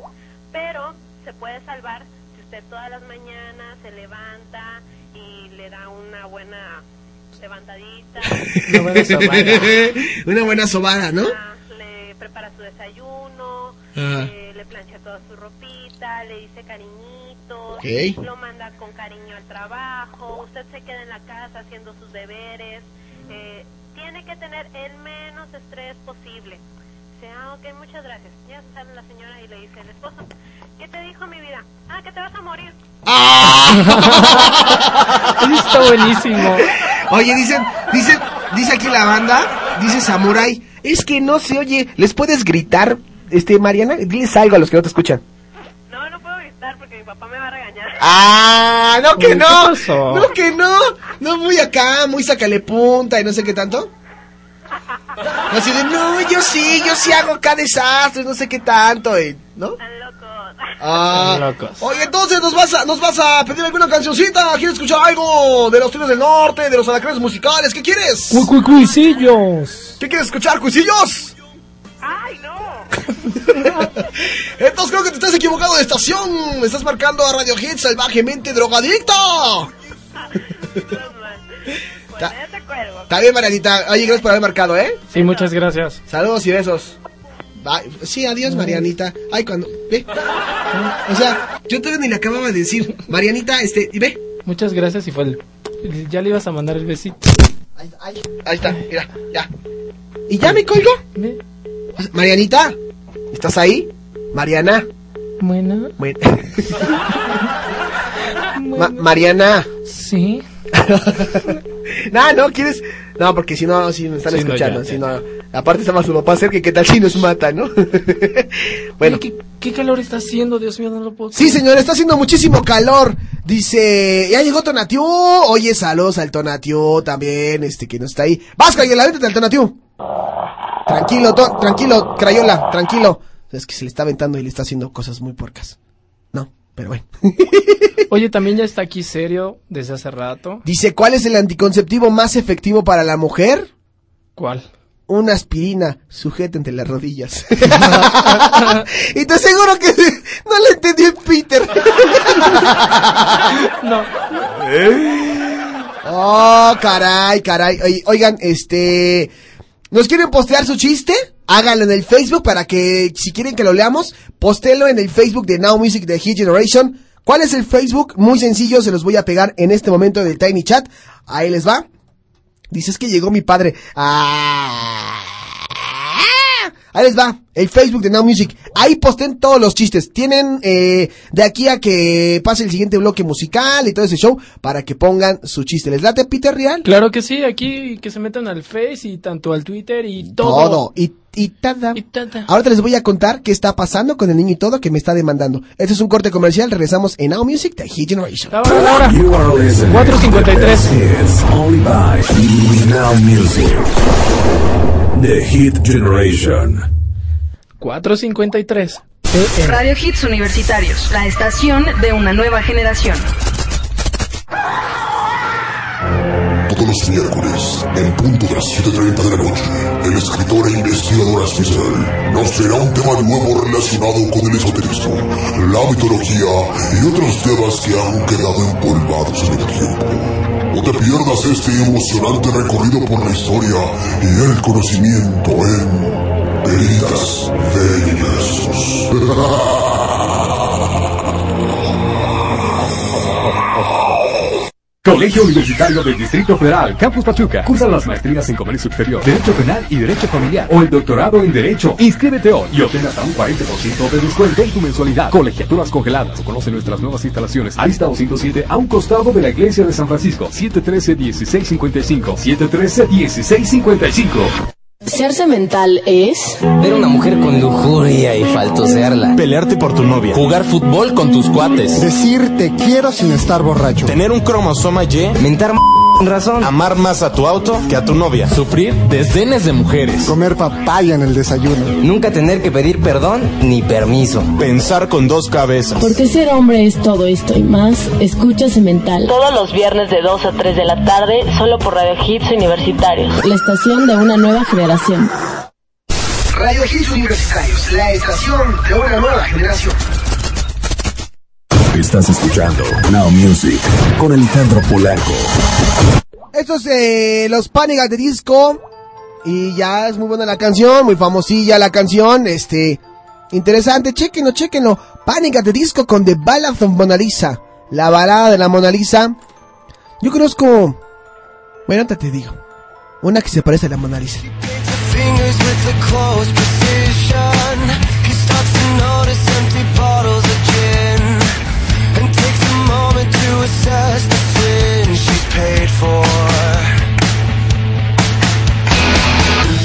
Pero se puede salvar si usted todas las mañanas se levanta y le da una buena levantadita. Una buena sobada. Una buena sobada, ¿no? Ah, le prepara su desayuno. Eh, le plancha toda su ropita, le dice cariñitos, Ok. lo manda con cariño al trabajo, usted se queda en la casa haciendo sus deberes, eh, tiene que tener el menos estrés posible. Dice, ah, ok, muchas gracias. Ya se sale la señora y le dice el esposo, ¿qué te dijo mi vida? Ah, que te vas a morir. Eso está buenísimo. Oye, dicen, dicen, dice aquí la banda, dice Samurai, es que no se oye, ¿les puedes gritar, este, Mariana? Diles algo a los que no te escuchan. No, no puedo gritar porque mi papá me va a regañar. Ah, no que Uy, ¿qué no. No que no. No muy acá, muy sácale punta y no sé qué tanto. Así de, no, yo sí, yo sí hago acá desastres, no sé qué tanto, eh, ¿no? Están locos. Ah, Están locos. Oye, entonces nos vas a, nos vas a pedir alguna cancioncita. ¿Quieres escuchar algo de los Tigres del Norte, de los alacranes musicales? ¿Qué quieres? Cuy, cuy, cuisillos. ¿Qué quieres escuchar, cuisillos? ¡Ay, no! Entonces creo que te estás equivocado de estación. Estás marcando a Radio Hits salvajemente drogadicto. Bueno. Está bien, Marianita. Oye, gracias por haber marcado, ¿eh? Sí, muchas gracias. Saludos y besos. Bye. Sí, adiós, Marianita. Ay, cuando. Ve. O sea, yo todavía ni le acababa de decir. Marianita, este. Y ve. Muchas gracias y fue el... Ya le ibas a mandar el besito. Ahí está, mira, ya. ¿Y ya me colgó? Ve. Marianita, ¿estás ahí? Mariana. Bueno. Bueno. Ma- Mariana. Sí. no, no, ¿quieres? No, porque si no, si me están Sí, no, escuchando. ya, si no, aparte está más su papá cerca, ¿qué tal si nos mata, no? bueno. ¿qué, qué calor está haciendo? Dios mío, no lo puedo Sí, señor, está haciendo muchísimo calor. Dice, ya llegó Tonatiu. Oye, saludos al Tonatiu también, este que no está ahí. Vas, Crayola, vente al Tonatiu. Tranquilo, to- tranquilo, Crayola, tranquilo. Es que se le está aventando y le está haciendo cosas muy puercas. No, pero bueno. Oye, también ya está aquí serio desde hace rato. Dice, ¿cuál es el anticonceptivo más efectivo para la mujer? ¿Cuál? Una aspirina sujeta entre las rodillas. y te aseguro que no le entendí el Peter. no. Oh, caray, caray. Oigan, este... ¿Nos quieren postear su chiste? Háganlo en el Facebook para que, si quieren que lo leamos, postélo en el Facebook de Now Music de Hit Generation. ¿Cuál es el Facebook? Muy sencillo, se los voy a pegar en este momento del Tiny Chat. Ahí les va. Dices que llegó mi padre. Ah. Ahí les va, el Facebook de Now Music. Ahí posten todos los chistes. Tienen eh, de aquí a que pase el siguiente bloque musical y todo ese show para que pongan su chiste. ¿Les late Peter Real? Claro que sí, aquí que se metan al Face y tanto al Twitter y todo. Todo. Y, y tada. Ahora les voy a contar qué está pasando con el niño y todo que me está demandando. Este es un corte comercial. Regresamos en Now Music de Hit Generation. You are listening 453. to the best hits only by Now Music. The Hit Generation. 453. Radio Hits Universitarios, la estación de una nueva generación. Todos los miércoles, en punto de las 7.30 de la noche, el escritor e investigador especial nos traerá un tema nuevo relacionado con el esoterismo, la mitología y otros temas que han quedado empolvados en el tiempo. No te pierdas este emocionante recorrido por la historia y el conocimiento en Veritas Colegio Universitario del Distrito Federal, Campus Pachuca. Cursa las maestrías en Comercio Exterior, Derecho Penal y Derecho Familiar. O el doctorado en Derecho. Inscríbete hoy y obtén hasta un 40% de descuento en tu mensualidad. Colegiaturas congeladas. Conoce nuestras nuevas instalaciones. Arista 207 a un costado de la Iglesia de San Francisco. 713-1655. 713-1655. Ser mental es Ver una mujer con lujuria y faltosearla. Pelearte por tu novia. Jugar fútbol con tus cuates. Decir te quiero sin estar borracho. Tener un cromosoma Y. Mentar m razón. Amar más a tu auto que a tu novia. Sufrir desdenes de mujeres. Comer papaya en el desayuno. Nunca tener que pedir perdón ni permiso. Pensar con dos cabezas. Porque ser hombre es todo esto y más. Escucha Mental. Todos los viernes de 2 a 3 de la tarde, solo por Radio Hits Universitarios. La estación de una nueva generación. Radio Hits Universitarios, la estación de una nueva generación. Estás escuchando Now Music con Alejandro Polanco. Estos eh, los Panic at the Disco. Y ya es muy buena la canción, muy famosilla la canción. Este, interesante, chequenlo, chequenlo. Panic at the Disco con The Ballad of Mona Lisa. La balada de la Mona Lisa. Yo conozco. Bueno, ahorita te digo. Una que se parece a la Mona Lisa. fingers with the close precision. He starts to notice empty bottles possess the sin she's paid for.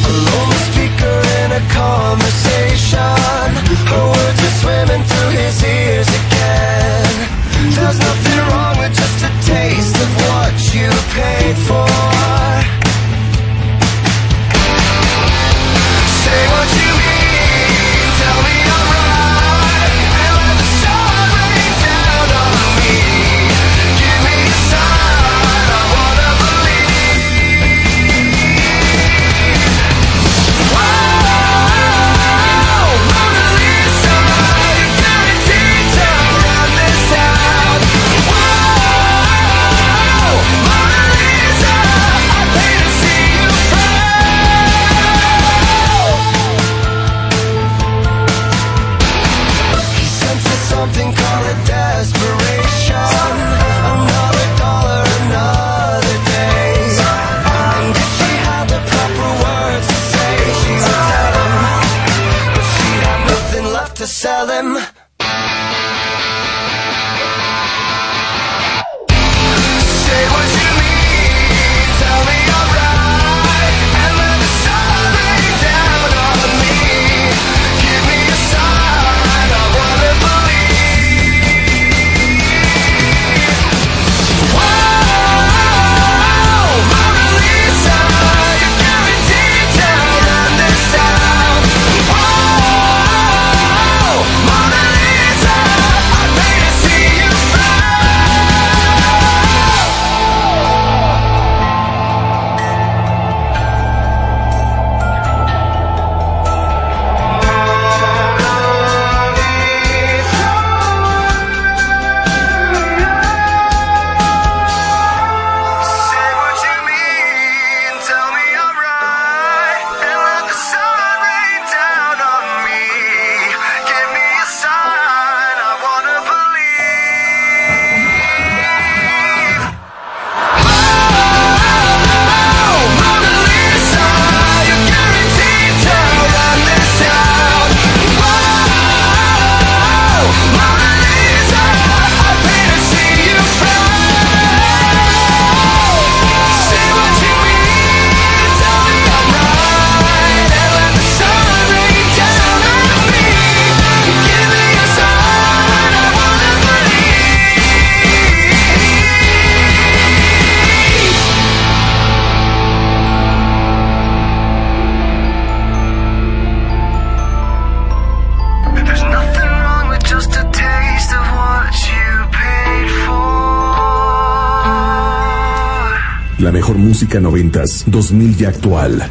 A lone speaker in a conversation. Her words are swimming through his ears again. There's nothing wrong with just a taste of what you paid for. 2000 y actual.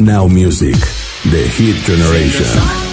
Now Music, The Hit Generation.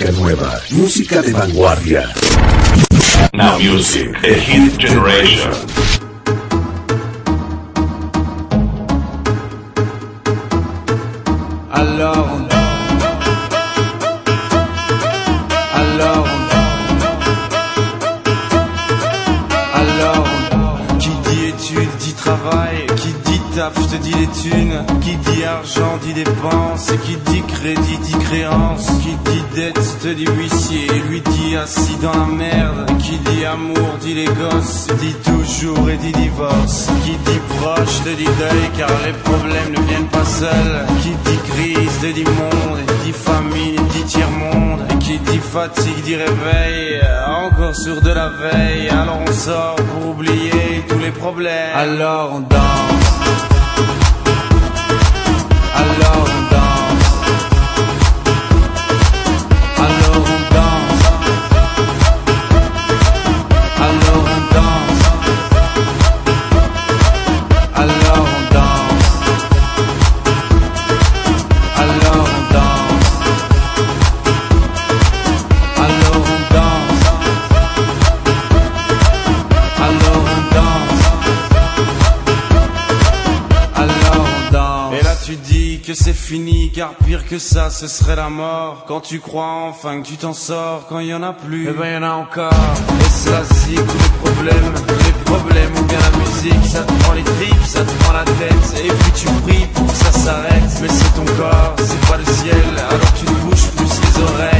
música nueva, música de vanguardia. Now music, a hit generation. petit réveil, euh, encore sur de la veille. Alors on sort pour oublier tous les problèmes. Alors on danse. pire que ça, ce serait la mort. Quand tu crois enfin que tu t'en sors, quand il y en a plus, eh ben y en a encore. Et ça c'est tous les problèmes, les problèmes ou bien la musique, ça te prend les tripes, ça te prend la tête, et puis tu pries pour que ça s'arrête. Mais c'est ton corps, c'est pas le ciel, alors tu ne bouges plus les oreilles.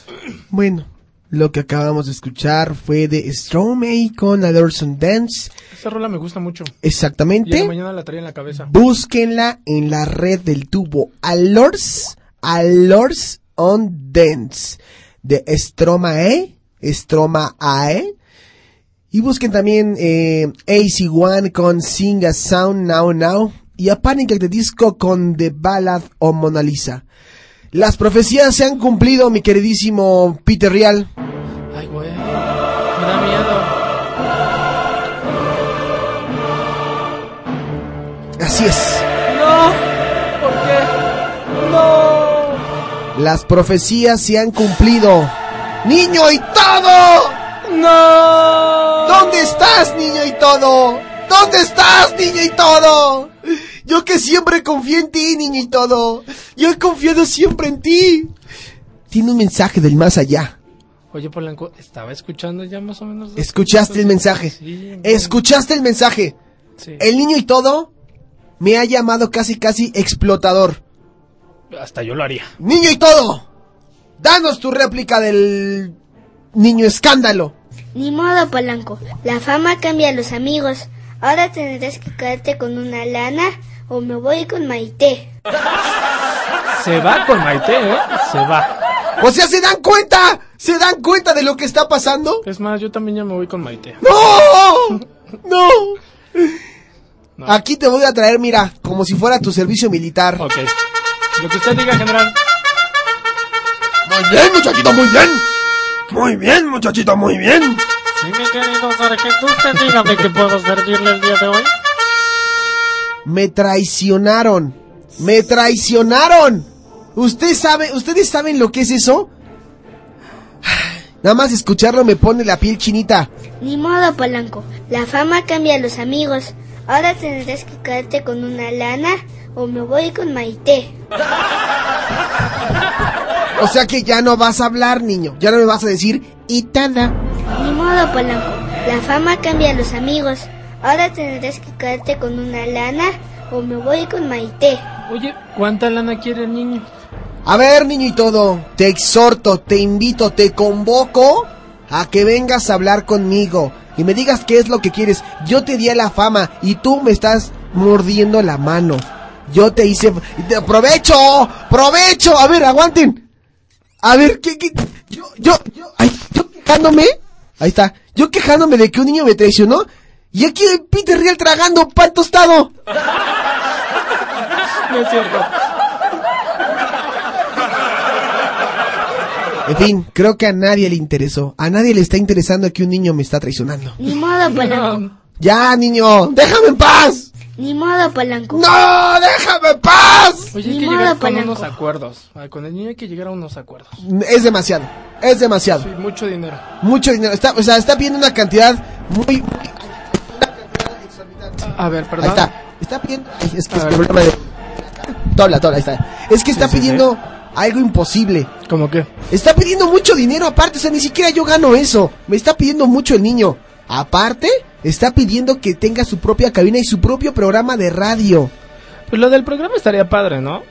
Bueno, lo que acabamos de escuchar fue de Stromae con Adorson Dance. Esta rola me gusta mucho. Y Exactamente. la mañana la traía en la cabeza. Búsquenla en la red del tubo. Alors, Alors on Dance de Stromae, Stromae. Y busquen también eh, AC1 con Sing a Sound Now Now. Y a Panic at the Disco con The Ballad of Mona Lisa. Las profecías se han cumplido, mi queridísimo Peter Real. Ay, güey. Me da miedo. Así es. No. ¿Por qué? No. Las profecías se han cumplido. ¡Niño y todo! ¡No! ¿Dónde estás, niño y todo? ¿Dónde estás, niño y todo? Yo que siempre confié en ti, niño y todo. Yo he confiado siempre en ti. Tiene un mensaje del más allá. Oye, Polanco, estaba escuchando ya más o menos. dos ¿Escuchaste el mensaje? Sí, ¿Escuchaste el mensaje? sí. El niño y todo me ha llamado casi casi explotador. Hasta yo lo haría. Niño y todo. Danos tu réplica del niño escándalo. Ni modo, Polanco. La fama cambia a los amigos. Ahora tendrás que quedarte con una lana o me voy con Maite. Se va con Maite, ¿eh? Se va. O sea, ¿se dan cuenta? ¿Se dan cuenta de lo que está pasando? Es más, yo también ya me voy con Maite. ¡No! ¡No! Aquí te voy a traer, mira, como si fuera tu servicio militar. Ok. Lo que usted diga, general. Muy bien, muchachito, muy bien. Muy bien, muchachito, muy bien. Sí, mi querido sargento, usted dígame que puedo servirle el día de hoy. Me traicionaron. Me traicionaron. ¿Usted sabe, ¿Ustedes saben lo que es eso? Nada más escucharlo me pone la piel chinita. Ni modo, Polanco. La fama cambia a los amigos. Ahora tendrás que quedarte con una lana o me voy con Maite. O sea que ya no vas a hablar, niño. Ya no me vas a decir Itana. Ni modo, Polanco. La fama cambia a los amigos. Ahora tendrás que quedarte con una lana o me voy con Maite. Oye, ¿cuánta lana quiere el niño? A ver, niño y todo, te exhorto, te invito, te convoco a que vengas a hablar conmigo y me digas qué es lo que quieres. Yo te di la fama y tú me estás mordiendo la mano. Yo te hice... te- ¡Provecho! ¡Provecho! A ver, aguanten. A ver, ¿qué, qué? Yo, yo, yo, ay, yo quejándome. Ahí está. Yo quejándome de que un niño me traicionó. Y aquí Peter Real tragando pan tostado. No es cierto. En fin, creo que a nadie le interesó. A nadie le está interesando que un niño me está traicionando. Ni modo, Polanco. Ya, niño, déjame en paz. Ni modo, Polanco. ¡No! ¡Déjame en paz! Oye, hay Ni que modo, llegar con unos acuerdos. Ay, Con el niño hay que llegar a unos acuerdos. Es demasiado. Es demasiado. Sí, mucho dinero. Mucho dinero. Está, o sea, está pidiendo una cantidad muy, muy A ver, perdón. Ahí está. Está pidiendo. Es que A es ver. problema de. Dobla, dobla, ahí está. Es que está Sí, sí, pidiendo algo imposible. ¿Cómo qué? Está pidiendo mucho dinero aparte, o sea, ni siquiera yo gano eso. Me está pidiendo mucho el niño. Aparte, está pidiendo que tenga su propia cabina y su propio programa de radio. Pues lo del programa estaría padre, ¿no?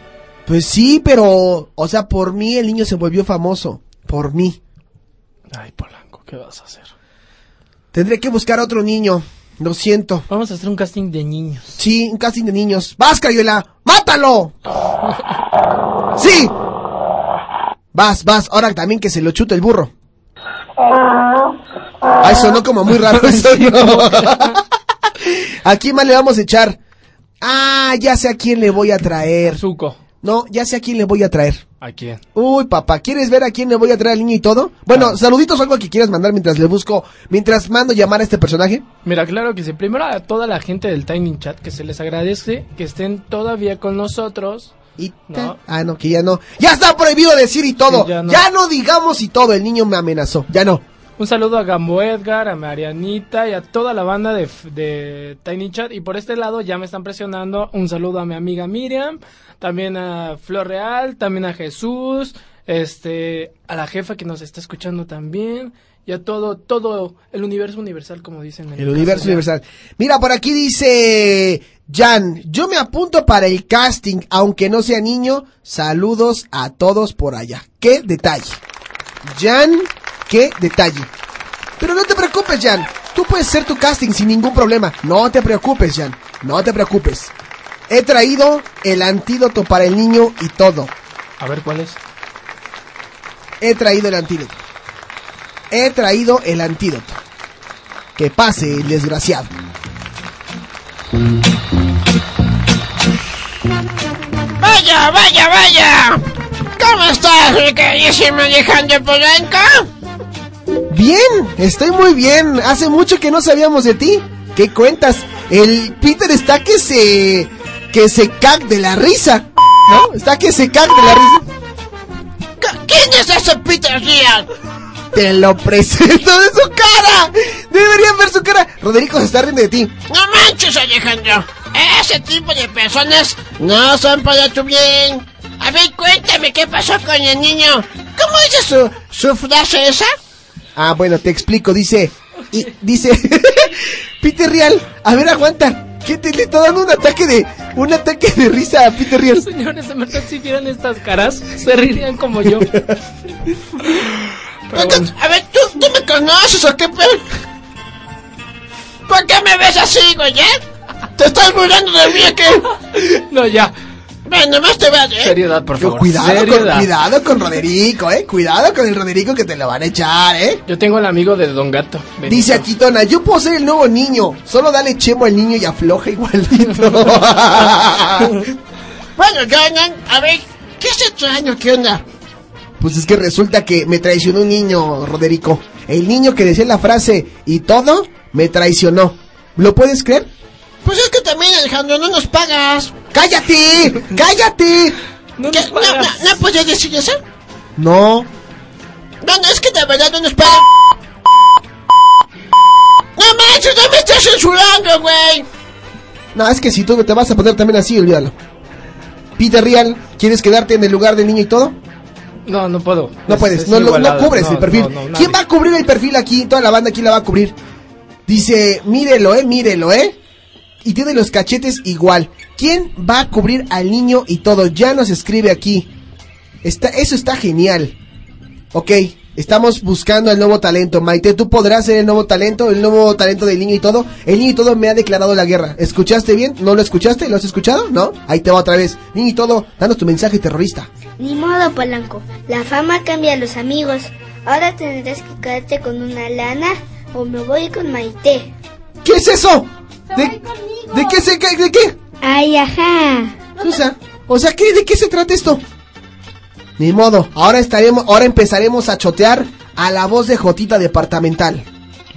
Pues sí, pero, o sea, por mí el niño se volvió famoso. Por mí. Ay, Polanco, ¿qué vas a hacer? Tendré que buscar otro niño. Lo siento. Vamos a hacer un casting de niños. Sí, un casting de niños. ¡Vas, Cayuela! ¡Mátalo! ¡Sí! Vas, vas. Ahora también que se lo chute el burro. Ay, sonó como muy raro eso, ¿no? ¿A quién más le vamos a echar? Ah, ya sé a quién le voy a traer. Zuko. No, ya sé a quién le voy a traer. ¿A quién? Uy, papá, ¿quieres ver a quién le voy a traer al niño y todo? Bueno, saluditos o algo que quieras mandar mientras le busco, mientras mando llamar a este personaje. Mira, claro que sí. Primero a toda la gente del Tiny Chat que se les agradece que estén todavía con nosotros. Y ¿no? Ah, no, que ya no. Ya está prohibido decir y todo. Sí, ya ya, no. no. digamos y todo. El niño me amenazó. Ya no. Un saludo a Gambo Edgar, a Marianita y a toda la banda de, de Tiny Chat. Y por este lado ya me están presionando. Un saludo a mi amiga Miriam, también a Flor Real, también a Jesús, este, a la jefa que nos está escuchando también. Y a todo, todo el universo universal, como dicen. en El mi universo universal. Mira, por aquí dice Jan, yo me apunto para el casting, aunque no sea niño. Saludos a todos por allá. Qué detalle. Jan, qué detalle. Pero no te preocupes, Jan. Tú puedes hacer tu casting sin ningún problema. No te preocupes, Jan. No te preocupes. He traído el antídoto para el niño y todo. A ver, ¿cuál es? He traído el antídoto. He traído el antídoto. Que pase el desgraciado. Vaya, vaya, vaya. ¿Cómo estás, mi queridísima Alejandro Polanco? Bien, estoy muy bien. Hace mucho que no sabíamos de ti. ¿Qué cuentas? El Peter está que se que se caga de la risa. ¿No? Está que se caga de la risa. ¿Quién es ese Peter Real? Te lo presento de su cara. Deberían ver su cara. Roderico se está riendo de ti. No manches, Alejandro. Ese tipo de personas no son para tu bien. A ver, cuéntame qué pasó con el niño. ¿Cómo es su, su frase esa? Ah, bueno, te explico. Dice, y dice, Peter Real, a ver, aguanta. ¿Qué te le está dando un ataque de un ataque de risa a Peter Real? Señores, de verdad, si vieran estas caras, se reirían como yo. A ver, ¿tú, ¿tú me conoces o qué pedo? ¿Por qué me ves así, güey? ¿Te estás burlando de mí o qué? No, ya. Ven, nomás te vas, ¿eh? Seriedad, por favor. Cuidado con, seriedad. cuidado con Roderico, eh. Cuidado con el Roderico que te lo van a echar, eh. Yo tengo el amigo de Don Gato. Benito. Dice aquí Tona, yo puedo ser el nuevo niño. Solo dale chemo al niño y afloja igualito. Bueno, Jonan, a ver, ¿qué es extraño? ¿Qué onda? pues es que resulta que me traicionó un niño, Roderico. El niño que decía la frase y todo, me traicionó. ¿Lo puedes creer? Pues es que también, Alejandro, no nos pagas. ¡Cállate! cállate! No, ¿Qué? ¿No, no, ¿No puedes decir eso? No. No, no, es que de verdad no nos pagan. No manches, no me estás censurando, güey. No, es que si tú te vas a poner también así, olvídalo. Peter Real, ¿quieres quedarte en el lugar del niño y todo? No, no puedo. No Es- puedes, es no, lo- no cubres No, el perfil. no, no, nadie. ¿Quién va a cubrir el perfil aquí? Toda la banda aquí la va a cubrir. Dice, mírelo, eh, mírelo, eh. Y tiene los cachetes igual. ¿Quién va a cubrir al niño y todo? Ya nos escribe aquí. Está, eso está genial. Ok, estamos buscando el nuevo talento. Maite, ¿tú podrás ser el nuevo talento? El nuevo talento del niño y todo. El niño y todo me ha declarado la guerra. ¿Escuchaste bien? ¿No lo escuchaste? ¿Lo has escuchado? ¿No? Ahí te va otra vez. Niño y todo, danos tu mensaje terrorista. Ni modo, Polanco. La fama cambia a los amigos. Ahora tendrás que quedarte con una lana o me voy con Maite. ¿Qué es eso? ¿De, ¿De qué se de qué? Ay, ajá. O sea, o sea, ¿qué, ¿de qué se trata esto? Ni modo, ahora estaremos, ahora empezaremos a chotear a la voz de Jotita departamental.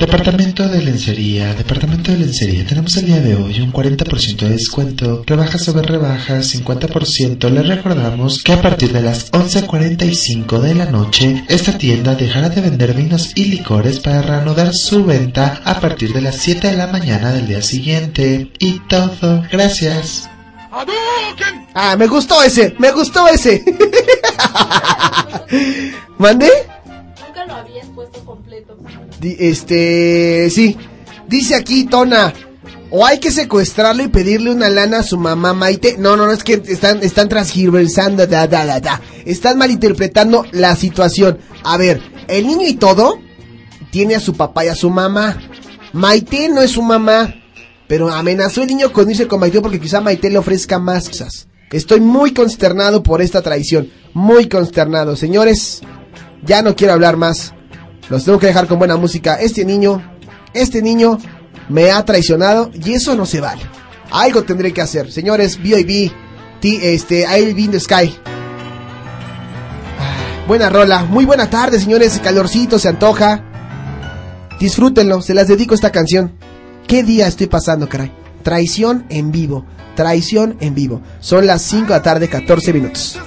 Departamento de lencería, departamento de lencería. Tenemos el día de hoy un 40% de descuento, rebaja sobre rebaja, 50%. Les recordamos que a partir de las 11.45 de la noche, esta tienda dejará de vender vinos y licores para reanudar su venta a partir de las 7 de la mañana del día siguiente. Y todo. Gracias. Ah, me gustó ese, me gustó ese. ¿Mandé? Este, sí. Dice aquí Tona. O hay que secuestrarlo y pedirle una lana a su mamá Maite. No, no, no, es que están, están transgiversando, da, da, da, da. Están malinterpretando la situación. A ver, el niño y todo tiene a su papá y a su mamá. Maite no es su mamá. Pero amenazó el niño con irse con Maite porque quizá Maite le ofrezca más cosas. Estoy muy consternado por esta traición. Muy consternado. Señores, ya no quiero hablar más. Los tengo que dejar con buena música. Este niño, este niño me ha traicionado y eso no se vale. Algo tendré que hacer. Señores, B.I.B. Este, I'll be in the sky. Ah, Buena rola. Muy buena tarde, señores. Calorcito se antoja. Disfrútenlo. Se las dedico esta canción. ¿Qué día estoy pasando, caray? Traición en vivo. Traición en vivo. Son las 5 de la tarde, 14 minutos.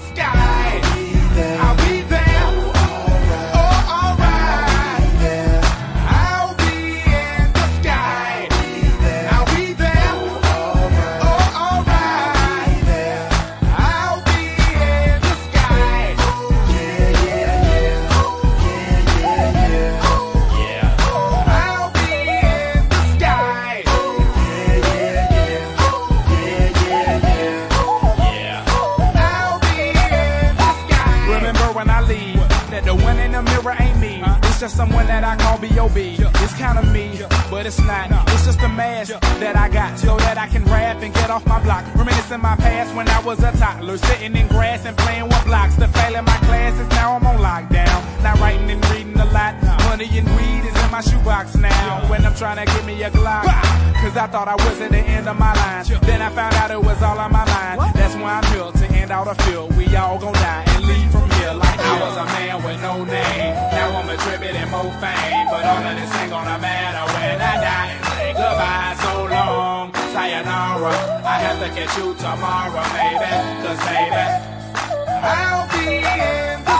Just someone that I call B.O.B. It's kind of me, but it's not. It's just a mask that I got so that I can rap and get off my block. Reminiscing my past when I was a toddler, sitting in grass and playing with blocks. To fail in my classes, now I'm on lockdown. Not writing and reading a lot. Money and weed is in my shoebox now. When I'm trying to get me a Glock. Cause I thought I was at the end of my line. Then I found out it was all on my mind. That's why I'm here to end all the field. We all gon' die and leave from here like I was a man with no name. Now I'm attributing more fame. But all of this ain't gonna matter when I die and say goodbye so long. Sayonara. I have to catch you tomorrow, baby. Cause baby, I'll be in the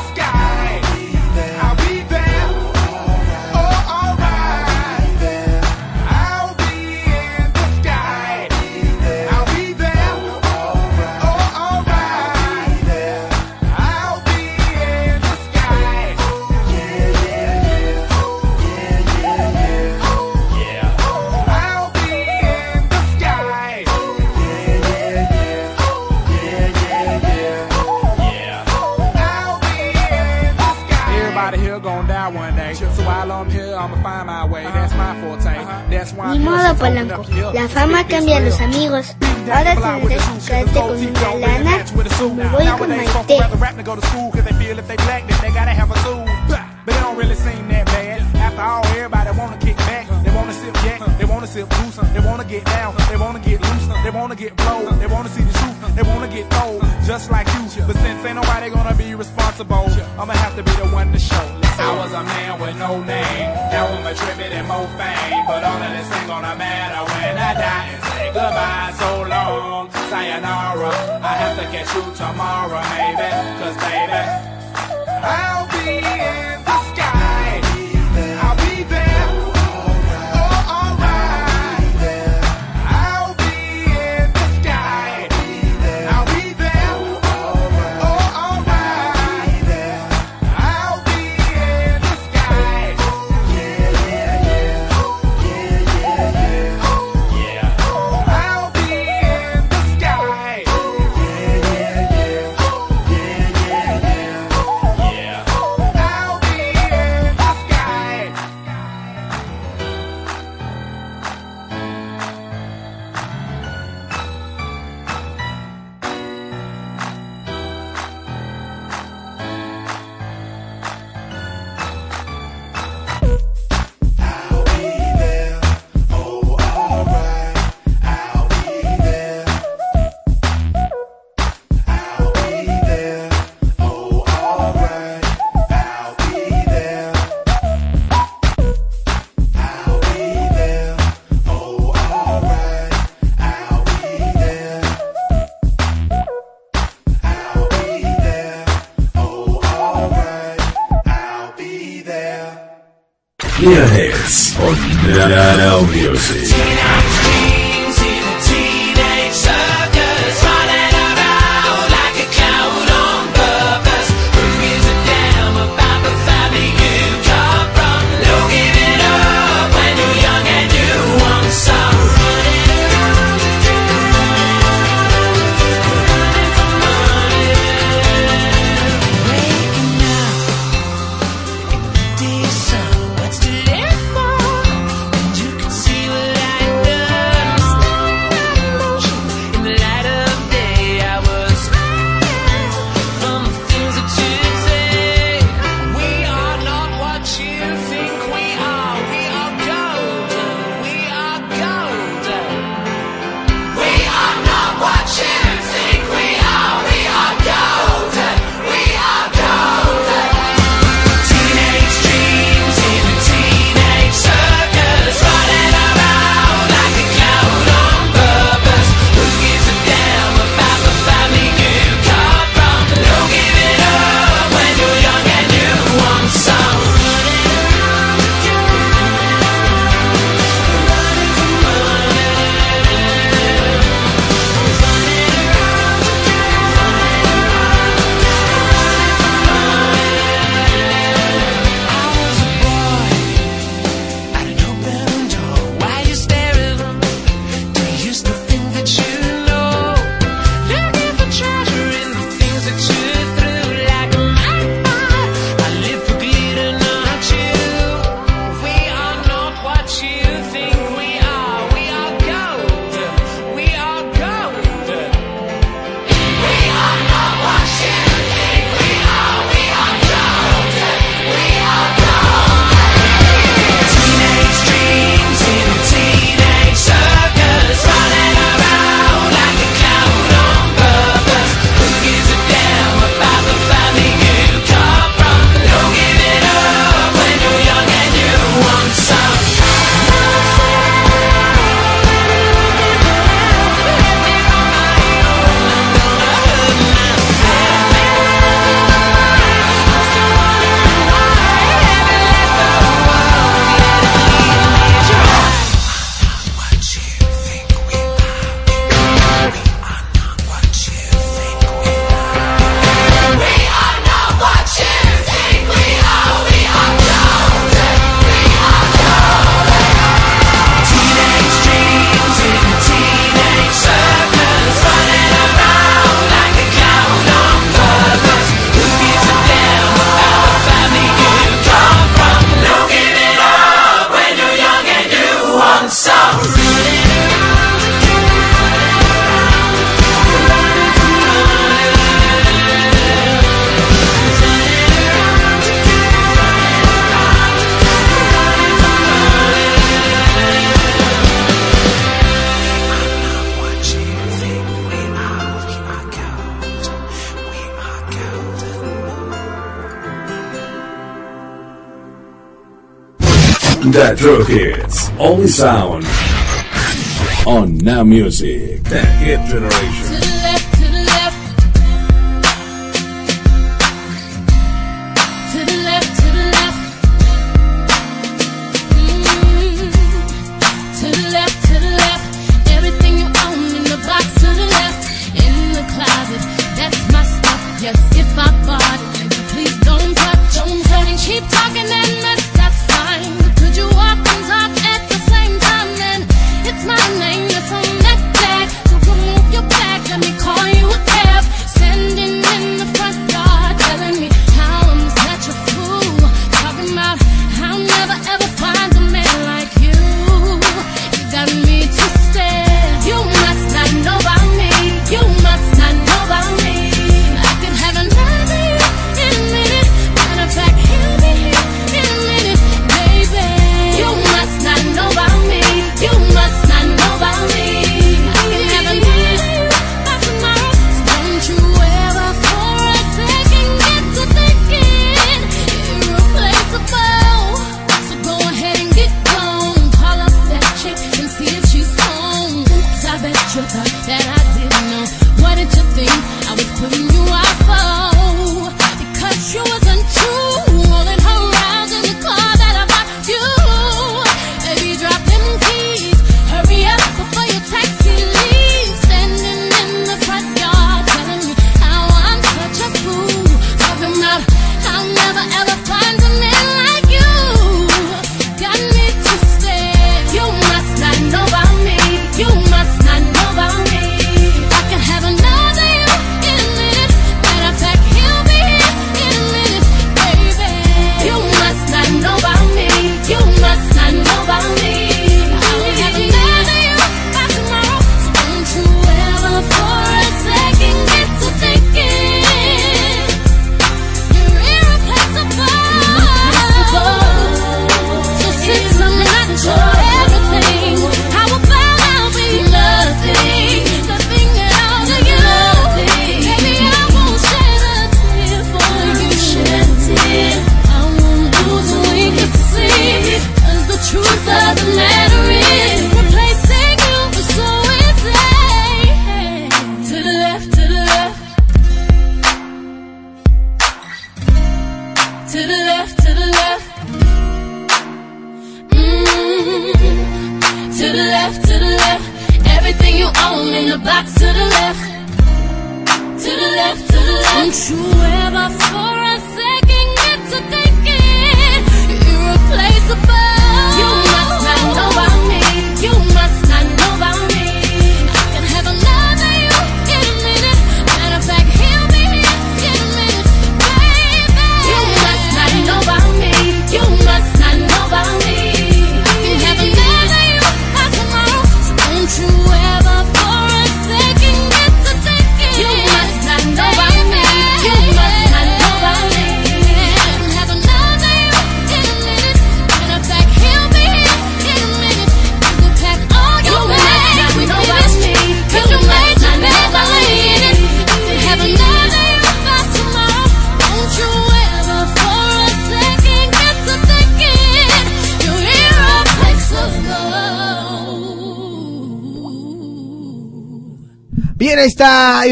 Ni modo. Polanco. La fama cambia a los amigos. Ahora tendré que quedarte con una lana me voy con Maite. But it don't really seem that bad. After all, everybody wanna kick back. They wanna sip yak, they wanna sip juice. They wanna get down, they wanna get loose. They wanna get blowed, they wanna see the truth. They wanna get told, just like you. But since ain't nobody gonna be responsible, I'ma have to be the one to show. I was a man with no name. Now I'm attributing more fame. But all of this ain't gonna matter when I die and say goodbye so long. Sayonara. I have to catch you tomorrow, maybe. Cause baby, I'll be in the sky. WC. That Truth Hits. Only sound on Now Music. The Hit Generation.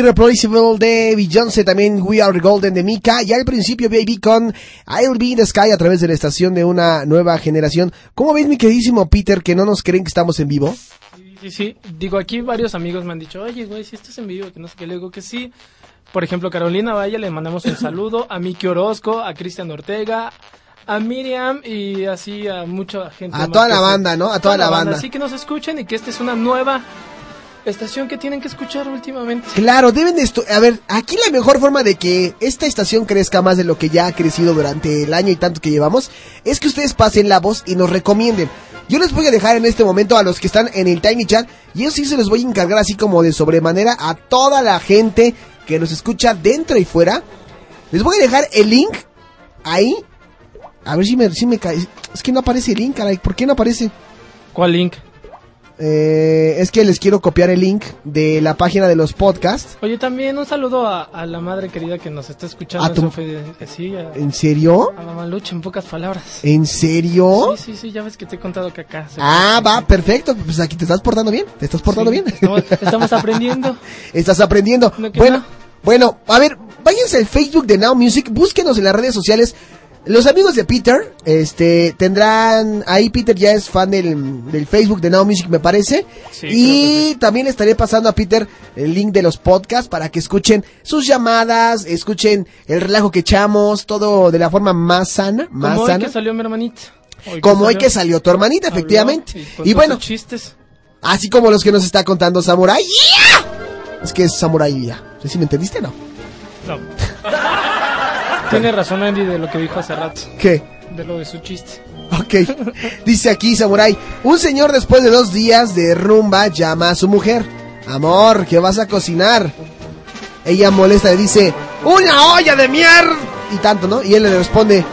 Irreplaceable de Beyoncé, también We Are Golden de Mika, y al principio Baby con I'll Be in the Sky a través de la estación de una nueva generación. ¿Cómo ves, mi queridísimo Peter, que no nos creen que estamos en vivo? Sí, sí. Digo, aquí varios amigos me han dicho, oye, güey, si estás en vivo, que no sé qué. Le digo que sí. Por ejemplo, Carolina Valle, le mandamos un saludo. A Miki Orozco, a Cristian Ortega, a Miriam y así a mucha gente. A toda la se- banda, ¿no? A toda la banda. Así que nos escuchen y que esta es una nueva estación que tienen que escuchar últimamente. Claro, deben de esto. A ver, aquí la mejor forma de que esta estación crezca más de lo que ya ha crecido durante el año y tanto que llevamos es que ustedes pasen la voz y nos recomienden. Yo les voy a dejar en este momento a los que están en el Tiny Chat y eso sí se los voy a encargar así como de sobremanera a toda la gente que nos escucha dentro y fuera. Les voy a dejar el link ahí. A ver si me, si me cae. Es que no aparece el link, caray. ¿Por qué no aparece? ¿Cuál link? Eh, es que les quiero copiar el link de la página de los podcasts. Oye, también un saludo a, a la madre querida que nos está escuchando. ¿A tu- en su fe- sí, a, ¿En serio? a Mamalucha, en pocas palabras. ¿En serio? Sí, sí, sí, ya ves que te he contado que acá. Ah, va, perfecto. Pues aquí te estás portando bien. Te estás portando Sí, bien. Estamos, estamos aprendiendo. Estás aprendiendo. No, Bueno, no. bueno, a ver, váyanse al Facebook de Now Music, búsquenos en las redes sociales. Los amigos de Peter, este, tendrán, ahí Peter ya es fan del, del Facebook de Now Music, me parece. Sí, y también estaré pasando a Peter el link de los podcasts para que escuchen sus llamadas, escuchen el relajo que echamos, todo de la forma más sana, más Como hoy que salió mi hermanita. Hoy Como hoy que salió tu hermanita, Habló efectivamente. y Y, bueno, chistes. así como los que nos está contando Samurai. ¡Ya! Es que es Samurai ya. Si me entendiste, ¿no? No. Tiene razón Andy de lo que dijo hace rato. ¿Qué? De lo de su chiste. Ok. Dice aquí Samurai, un señor después de dos días de rumba llama a su mujer. Amor, ¿qué vas a cocinar? Ella molesta le dice, ¡Una olla de mierda! Y tanto, ¿no? Y él le responde,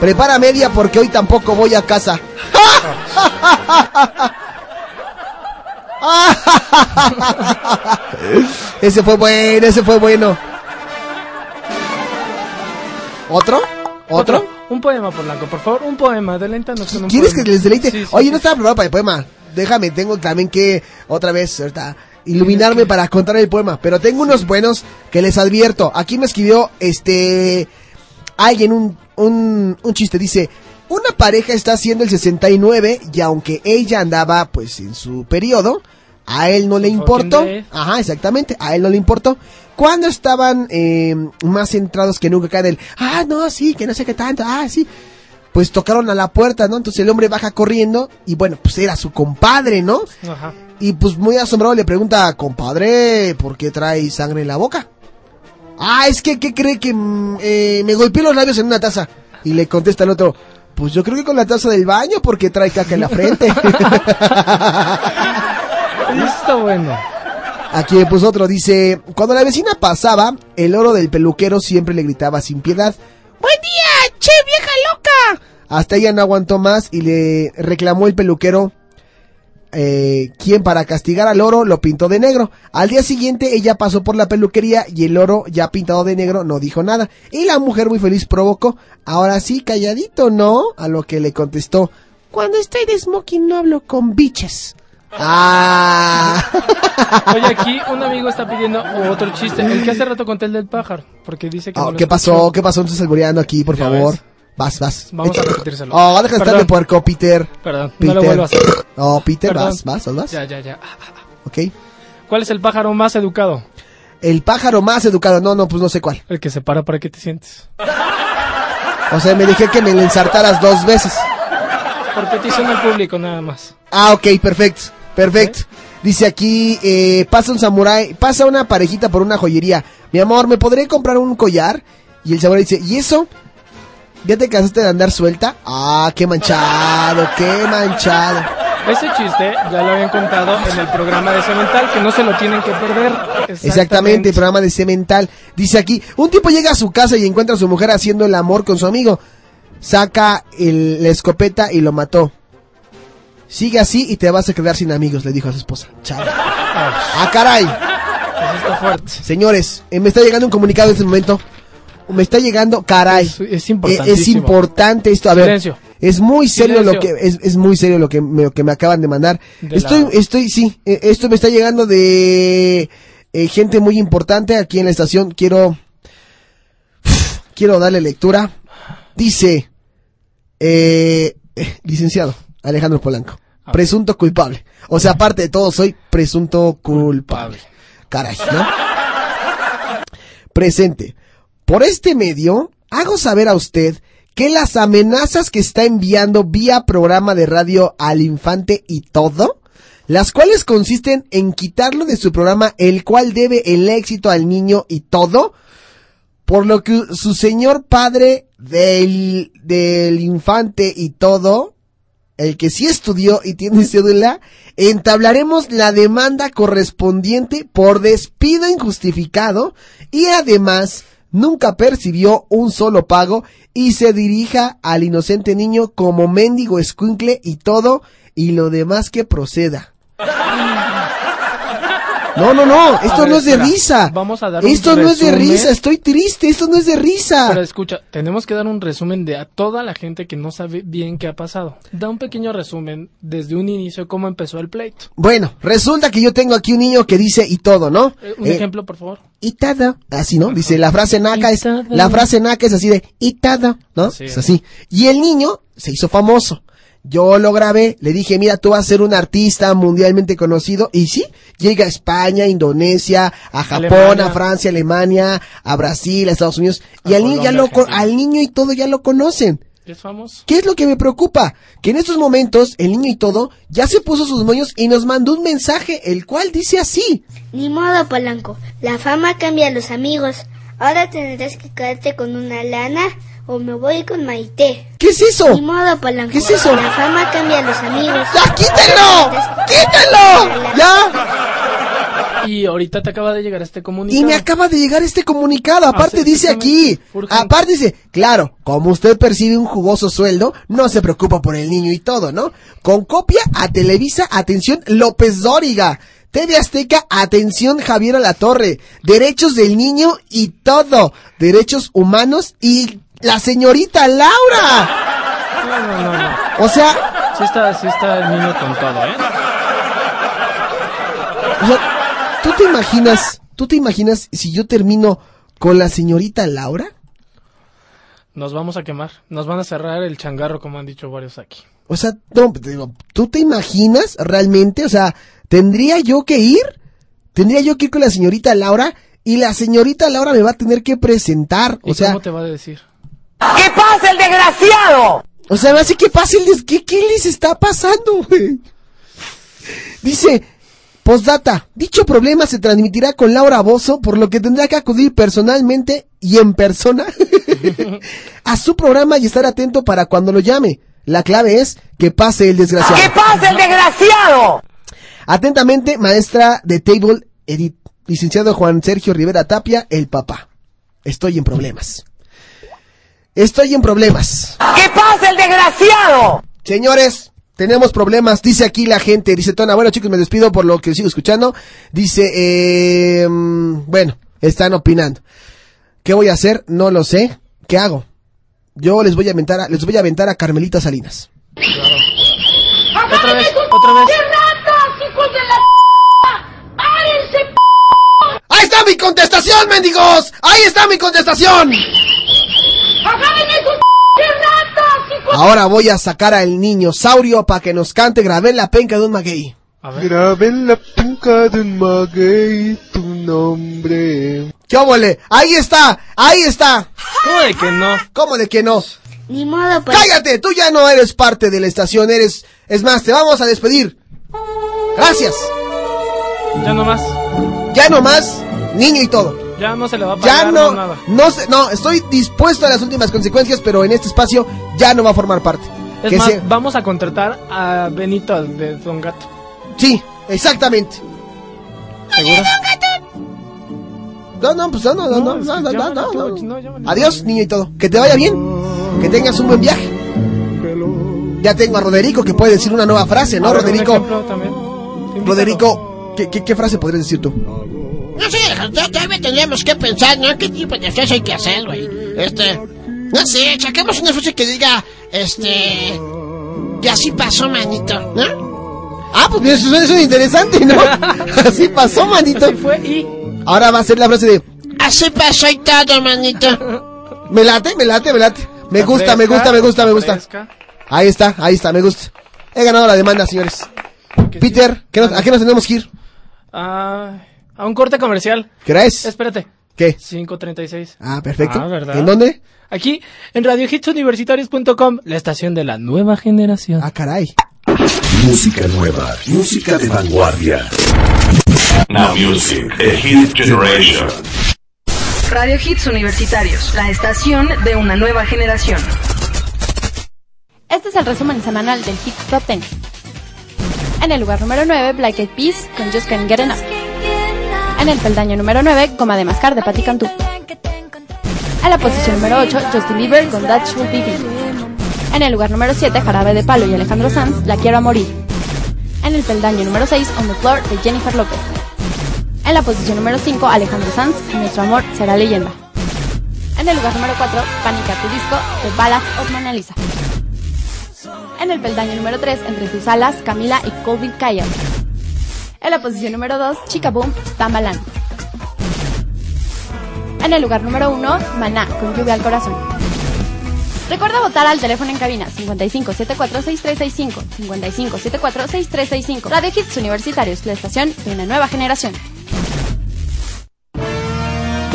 prepara media porque hoy tampoco voy a casa. ese fue bueno, ese fue bueno. ¿Otro? ¿Otro? Un poema, Polanco, por favor, un poema. Deléntanos con un ¿Quieres poema. que les deleite? Sí, sí, Oye, no estaba preparado para el poema. Déjame, tengo también que otra vez ahorita, iluminarme para contar el poema. Pero tengo unos buenos que les advierto. Aquí me escribió este alguien un, un, un chiste. Dice, una pareja está haciendo el 69 y aunque ella andaba pues en su periodo, a él no le importó. Ajá, exactamente, a él no le importó. Cuando estaban eh, más centrados que nunca acá en el, ah, no, sí, que no sé qué tanto, ah, sí pues tocaron a la puerta, ¿no? Entonces el hombre baja corriendo y bueno, pues era su compadre, ¿no? Ajá. Y pues muy asombrado le pregunta, compadre, ¿por qué trae sangre en la boca? Ah, es que, ¿qué cree que mm, eh, me golpeé los labios en una taza? Y le contesta el otro, pues yo creo que con la taza del baño porque trae caca en la frente. Está bueno. Aquí me otro, dice, cuando la vecina pasaba, el oro del peluquero siempre le gritaba sin piedad, ¡Buen día, che vieja loca! Hasta ella no aguantó más y le reclamó el peluquero, eh, quien para castigar al oro lo pintó de negro. Al día siguiente ella pasó por la peluquería y el oro ya pintado de negro no dijo nada. Y la mujer muy feliz provocó, ahora sí, calladito, ¿no? A lo que le contestó, cuando estoy de smoking no hablo con biches. Ah. Oye, aquí un amigo está pidiendo otro chiste. El que hace rato conté el del pájaro. Porque dice que. Ah, no lo ¿Qué pasó? ¿Qué pasó? Entonces aquí, por Ya favor. ves. Vas, vas. Vamos a Echa- repetírselo. Oh, deja de estar de puerco, Peter. Perdón, Peter. no lo vuelvo a hacer. Oh, Peter, Perdón. vas, vas, vas. Ya, ya, ya. Ok. ¿Cuál es el pájaro más educado? El pájaro más educado. No, no, pues no sé cuál. El que se para para que te sientes. O sea, me dije que me le ensartaras dos veces. Por petición del público, nada más. Ah, ok, perfecto, perfecto. Dice aquí, eh, pasa un samurái, pasa una parejita por una joyería. Mi amor, ¿me podré comprar un collar? Y el samurái dice, ¿y eso? ¿Ya te cansaste de andar suelta? Ah, qué manchado, qué manchado. Ese chiste ya lo habían contado en el programa de Cemental, que no se lo tienen que perder. Exactamente, el programa de Cemental. Dice aquí, un tipo llega a su casa y encuentra a su mujer haciendo el amor con su amigo. Saca el- la escopeta y lo mató. Sigue así y te vas a quedar sin amigos, le dijo a su esposa. Chao. Ah, caray. Está fuerte. Señores, eh, me está llegando un comunicado en este momento. Me está llegando, caray. Es, es Eh, es importante esto. A ver, Silencio. es muy serio lo que es, es muy serio lo que me, lo que me acaban de mandar. De estoy, la- estoy, sí, eh, esto me está llegando de gente muy importante aquí en la estación. Quiero, quiero darle lectura. Dice, eh, licenciado Alejandro Polanco, presunto culpable. O sea, aparte de todo, soy presunto culpable. Caray, ¿no? Presente. Por este medio, hago saber a usted que las amenazas que está enviando vía programa de radio al infante y todo, las cuales consisten en quitarlo de su programa, el cual debe el éxito al niño y todo, por lo que su señor padre del, del infante y todo, el que sí estudió y tiene cédula, entablaremos la demanda correspondiente por despido injustificado y además nunca percibió un solo pago y se dirija al inocente niño como mendigo escuincle y todo y lo demás que proceda. No, no, no, esto ver, no es de espera. risa. Vamos a dar un Esto no es de risa, estoy triste, esto no es de risa. Pero escucha, tenemos que dar un resumen de a toda la gente que no sabe bien qué ha pasado. Da un pequeño resumen desde un inicio cómo empezó el pleito. Bueno, resulta que yo tengo aquí un niño que dice y todo, ¿no? Eh, un Eh, ejemplo, por favor. y todo, así, ¿no? Dice, la frase naca es, la frase naca es así de, y todo, ¿no? Así es es. así. Y el niño se hizo famoso. Yo lo grabé, le dije, mira, tú vas a ser un artista mundialmente conocido. Y sí, llega a España, a Indonesia, a Japón, Alemania. a Francia, Alemania, a Brasil, a Estados Unidos. Y A al niño ya lo, al niño y todo ya lo conocen. ¿Es famoso? ¿Qué es lo que me preocupa? Que en estos momentos el niño y todo ya se puso sus moños y nos mandó un mensaje, el cual dice así. Ni modo, Polanco. La fama cambia a los amigos. Ahora tendrás que quedarte con una lana o me voy con Maite. ¿Qué es eso? Ni modo, Polanco. ¿Qué es eso? La fama cambia a los amigos. ¡Ya, quítenlo! ¡Quítenlo! ¡Ya! Y ahorita te acaba de llegar este comunicado. Y me acaba de llegar este comunicado. Aparte dice aquí. Aparte dice, claro, como usted percibe un jugoso sueldo, no se preocupa por el niño y todo, ¿no? Con copia a Televisa, atención, López Dóriga. TV Azteca, atención Javier Alatorre. Derechos del niño y todo. Derechos humanos y la señorita Laura. No, no, no, no. O sea, Sí está, sí está el niño con todo, ¿eh? O sea, ¿tú te imaginas, tú te imaginas si yo termino con la señorita Laura? Nos vamos a quemar. Nos van a cerrar el changarro, como han dicho varios aquí. O sea, no, te digo, ¿tú te imaginas realmente? O sea, ¿tendría yo que ir? ¿Tendría yo que ir con la señorita Laura? Y la señorita Laura me va a tener que presentar. ¿Y O sea, cómo te va a decir? ¿Qué pasa el desgraciado? O sea, me hace que pase el. ¿Qué, qué les está pasando, güey? Dice, postdata, dicho problema se transmitirá con Laura Bozo, por lo que tendrá que acudir personalmente y en persona a su programa y estar atento para cuando lo llame. La clave es que pase el desgraciado. ¡Que pase el desgraciado! Atentamente, maestra de Table Edit, licenciado Juan Sergio Rivera Tapia, el papá. Estoy en problemas. Estoy en problemas. ¡Que pase el desgraciado! Señores, tenemos problemas. Dice aquí la gente. Dice Tona, bueno chicos, me despido por lo que sigo escuchando. Dice, eh, bueno, están opinando. ¿Qué voy a hacer? No lo sé. ¿Qué hago? Yo les voy a aventar a, les voy a aventar a Carmelita Salinas. Otra vez, otra vez. ¡Ahí está mi contestación, mendigos! ¡Ahí está mi contestación! Ahora voy a sacar al niño saurio para que nos cante Grabé en la penca de un maguey. Grabé en la punca de un maguey tu nombre. ¿Qué óvole? Ahí está, ahí está. ¿Cómo de que no? ¿Cómo de que no? Ni modo, pues. Cállate, tú ya no eres parte de la estación, eres... Es más, te vamos a despedir. Gracias. Ya no más. Ya no más, niño y todo. Ya no se le va a pagar Ya no, nada. no, sé, no, estoy dispuesto a las últimas consecuencias, pero en este espacio ya no va a formar parte. Es Que más, se- vamos a contratar a Benito de Don Gato. Sí, exactamente. ¿Seguro? No, no, pues no, no, no, no, no, no, no, tú, no. no, llámale. Adiós, niño y todo. Que te vaya bien. Que tengas un buen viaje. Ya tengo a Roderico que puede decir una nueva frase, ¿no, Roderico? Roderico, ¿qué, qué, qué frase podrías decir tú? No sé, ya- todavía tendríamos que pensar, ¿no? ¿Qué tipo de frase hay que hacer, güey? Este, no sé, saquemos una frase que diga, este, que así pasó, manito, ¿no? Ah, pues eso, eso es interesante, ¿no? Así pasó, manito. Así fue y... Ahora va a ser la frase de, Así pasó y todo, manito. me late, me late, me late. Me gusta, me gusta, me gusta, me gusta. fresca. Ahí está, ahí está, me gusta. He ganado la demanda, señores. Peter, ¿qué nos- ¿a qué nos tenemos que ir? Ah, a un corte comercial. ¿Qué hora es? Espérate. ¿Qué? 5.36. Ah, perfecto. Ah, ¿verdad? ¿En dónde? Aquí, en radiohitsuniversitarios.com, la estación de la nueva generación. Ah, caray. Música nueva, música de vanguardia. Now Music, a hit generation. Radio Hits Universitarios, la estación de una nueva generación. Este es el resumen semanal del Hit Top 10. En el lugar número 9, Black Eyed Peas con Just Can't Get Enough. En el peldaño número 9, Goma de Mascar de Patti Cantú. En la posición número 8, Justin Bieber con That Should Be Me. En el lugar número 7, Jarabe de Palo y Alejandro Sanz, La Quiero a Morir. En el peldaño número 6, On the Floor de Jennifer López. En la posición número 5, Alejandro Sanz, Nuestro Amor Será Leyenda. En el lugar número 4, Pánica tu disco de Ballad of Mona Lisa. En el peldaño número 3, Entre tus alas, Camila y Colvin Kyle. En la posición número 2, Chica Boom, Tambalán. En el lugar número 1, Maná, con lluvia al corazón. Recuerda votar al teléfono en cabina 55746365, 55746365. Radio Hits Universitarios, la estación de una nueva generación.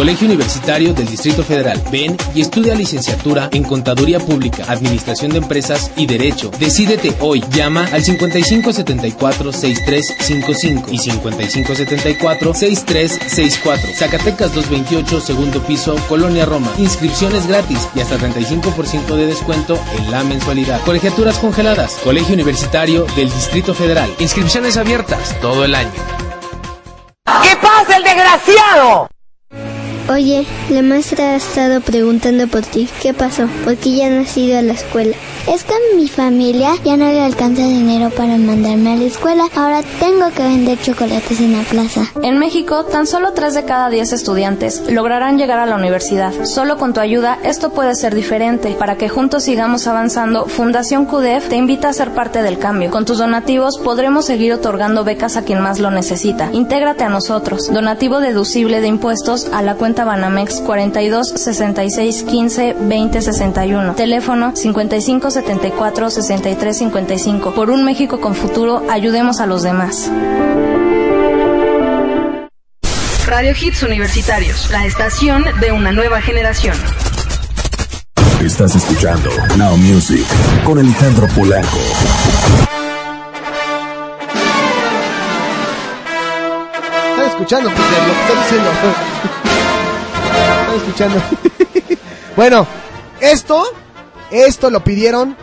Colegio Universitario del Distrito Federal. Ven y estudia licenciatura en Contaduría Pública, Administración de Empresas y Derecho. Decídete hoy. Llama al 5574-6355 y 5574-6364. Zacatecas 228, segundo piso, Colonia Roma. Inscripciones gratis y hasta 35% de descuento en la mensualidad. Colegiaturas congeladas. Colegio Universitario del Distrito Federal. Inscripciones abiertas todo el año. ¿Qué pasa, el desgraciado? Oye, la maestra ha estado preguntando por ti. ¿Qué pasó? ¿Por qué ya no has ido a la escuela? Es que mi familia ya no le alcanza dinero para mandarme a la escuela. Ahora tengo que vender chocolates en la plaza. En México, tan solo 3 de cada 10 estudiantes lograrán llegar a la universidad. Solo con tu ayuda esto puede ser diferente. Para que juntos sigamos avanzando, Fundación CUDEF te invita a ser parte del cambio. Con tus donativos podremos seguir otorgando becas a quien más lo necesita. Intégrate a nosotros. Donativo deducible de impuestos a la cuenta Banamex 42 66 15 20 61. Teléfono 55 74 63 55. Por un México con futuro, ayudemos a los demás. Radio Hits Universitarios, la estación de una nueva generación. Estás escuchando Now Music con Alejandro Polanco. Están escuchando, Peter, lo que estás diciendo. Escuchando. bueno, esto, esto lo pidieron.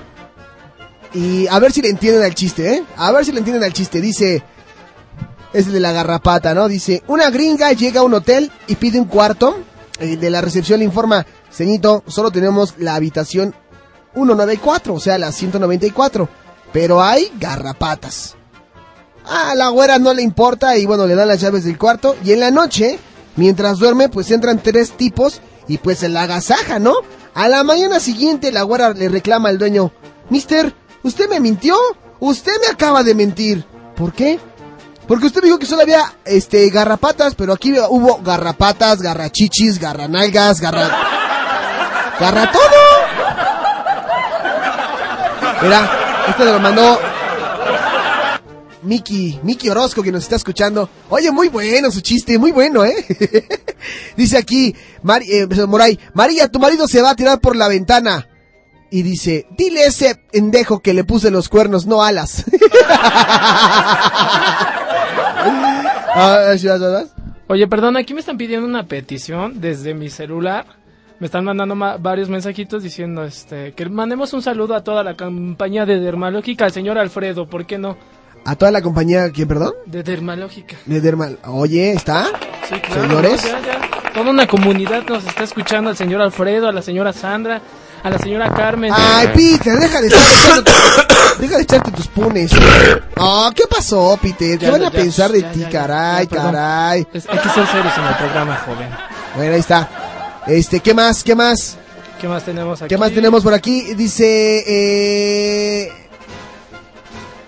Y a ver si le entienden al chiste, ¿eh? A ver si le entienden al chiste. Dice, es el de la garrapata, ¿no? Dice, una gringa llega a un hotel y pide un cuarto. El de la recepción le informa, ceñito, solo tenemos la habitación 194, o sea, la 194. Pero hay garrapatas. A la güera no le importa y bueno, le dan las llaves del cuarto. Y en la noche, mientras duerme, pues entran tres tipos y pues se la agasaja, ¿no? A la mañana siguiente la güera le reclama al dueño, Mister, ¿usted me mintió? Usted me acaba de mentir. ¿Por qué? Porque usted dijo que solo había este garrapatas, pero aquí hubo garrapatas, garrachichis, garranalgas, garra... ¡Garra todo! Mira, este lo mandó Miki, Miki Orozco que nos está escuchando. Oye, muy bueno su chiste, muy bueno, ¿eh? dice aquí, Mari, eh, Moray, María, tu marido se va a tirar por la ventana. Y dice, dile ese pendejo que le puse los cuernos, no alas. Ah. Oye, perdón, aquí me están pidiendo una petición desde mi celular. Me están mandando ma- varios mensajitos diciendo este que mandemos un saludo a toda la compañía de Dermalógica, al señor Alfredo, ¿por qué no? A toda la compañía, ¿quién, perdón? De Dermalógica. De Dermal. Oye, ¿está? Sí, claro, Señores. ¿no? Ya, ya. Toda una comunidad nos está escuchando, al señor Alfredo, a la señora Sandra, a la señora Carmen. Ay, Peter, deja de estar deja de echarte tus punes. Oh, ¿qué pasó, Peter? ¿Qué Ya, van a pensar de ti, caray, caray? Es- hay que ser serios en el programa, joven. Bueno, ahí está. Este, ¿qué más? ¿Qué más? ¿Qué más tenemos aquí? ¿Qué más tenemos por aquí? Dice, eh...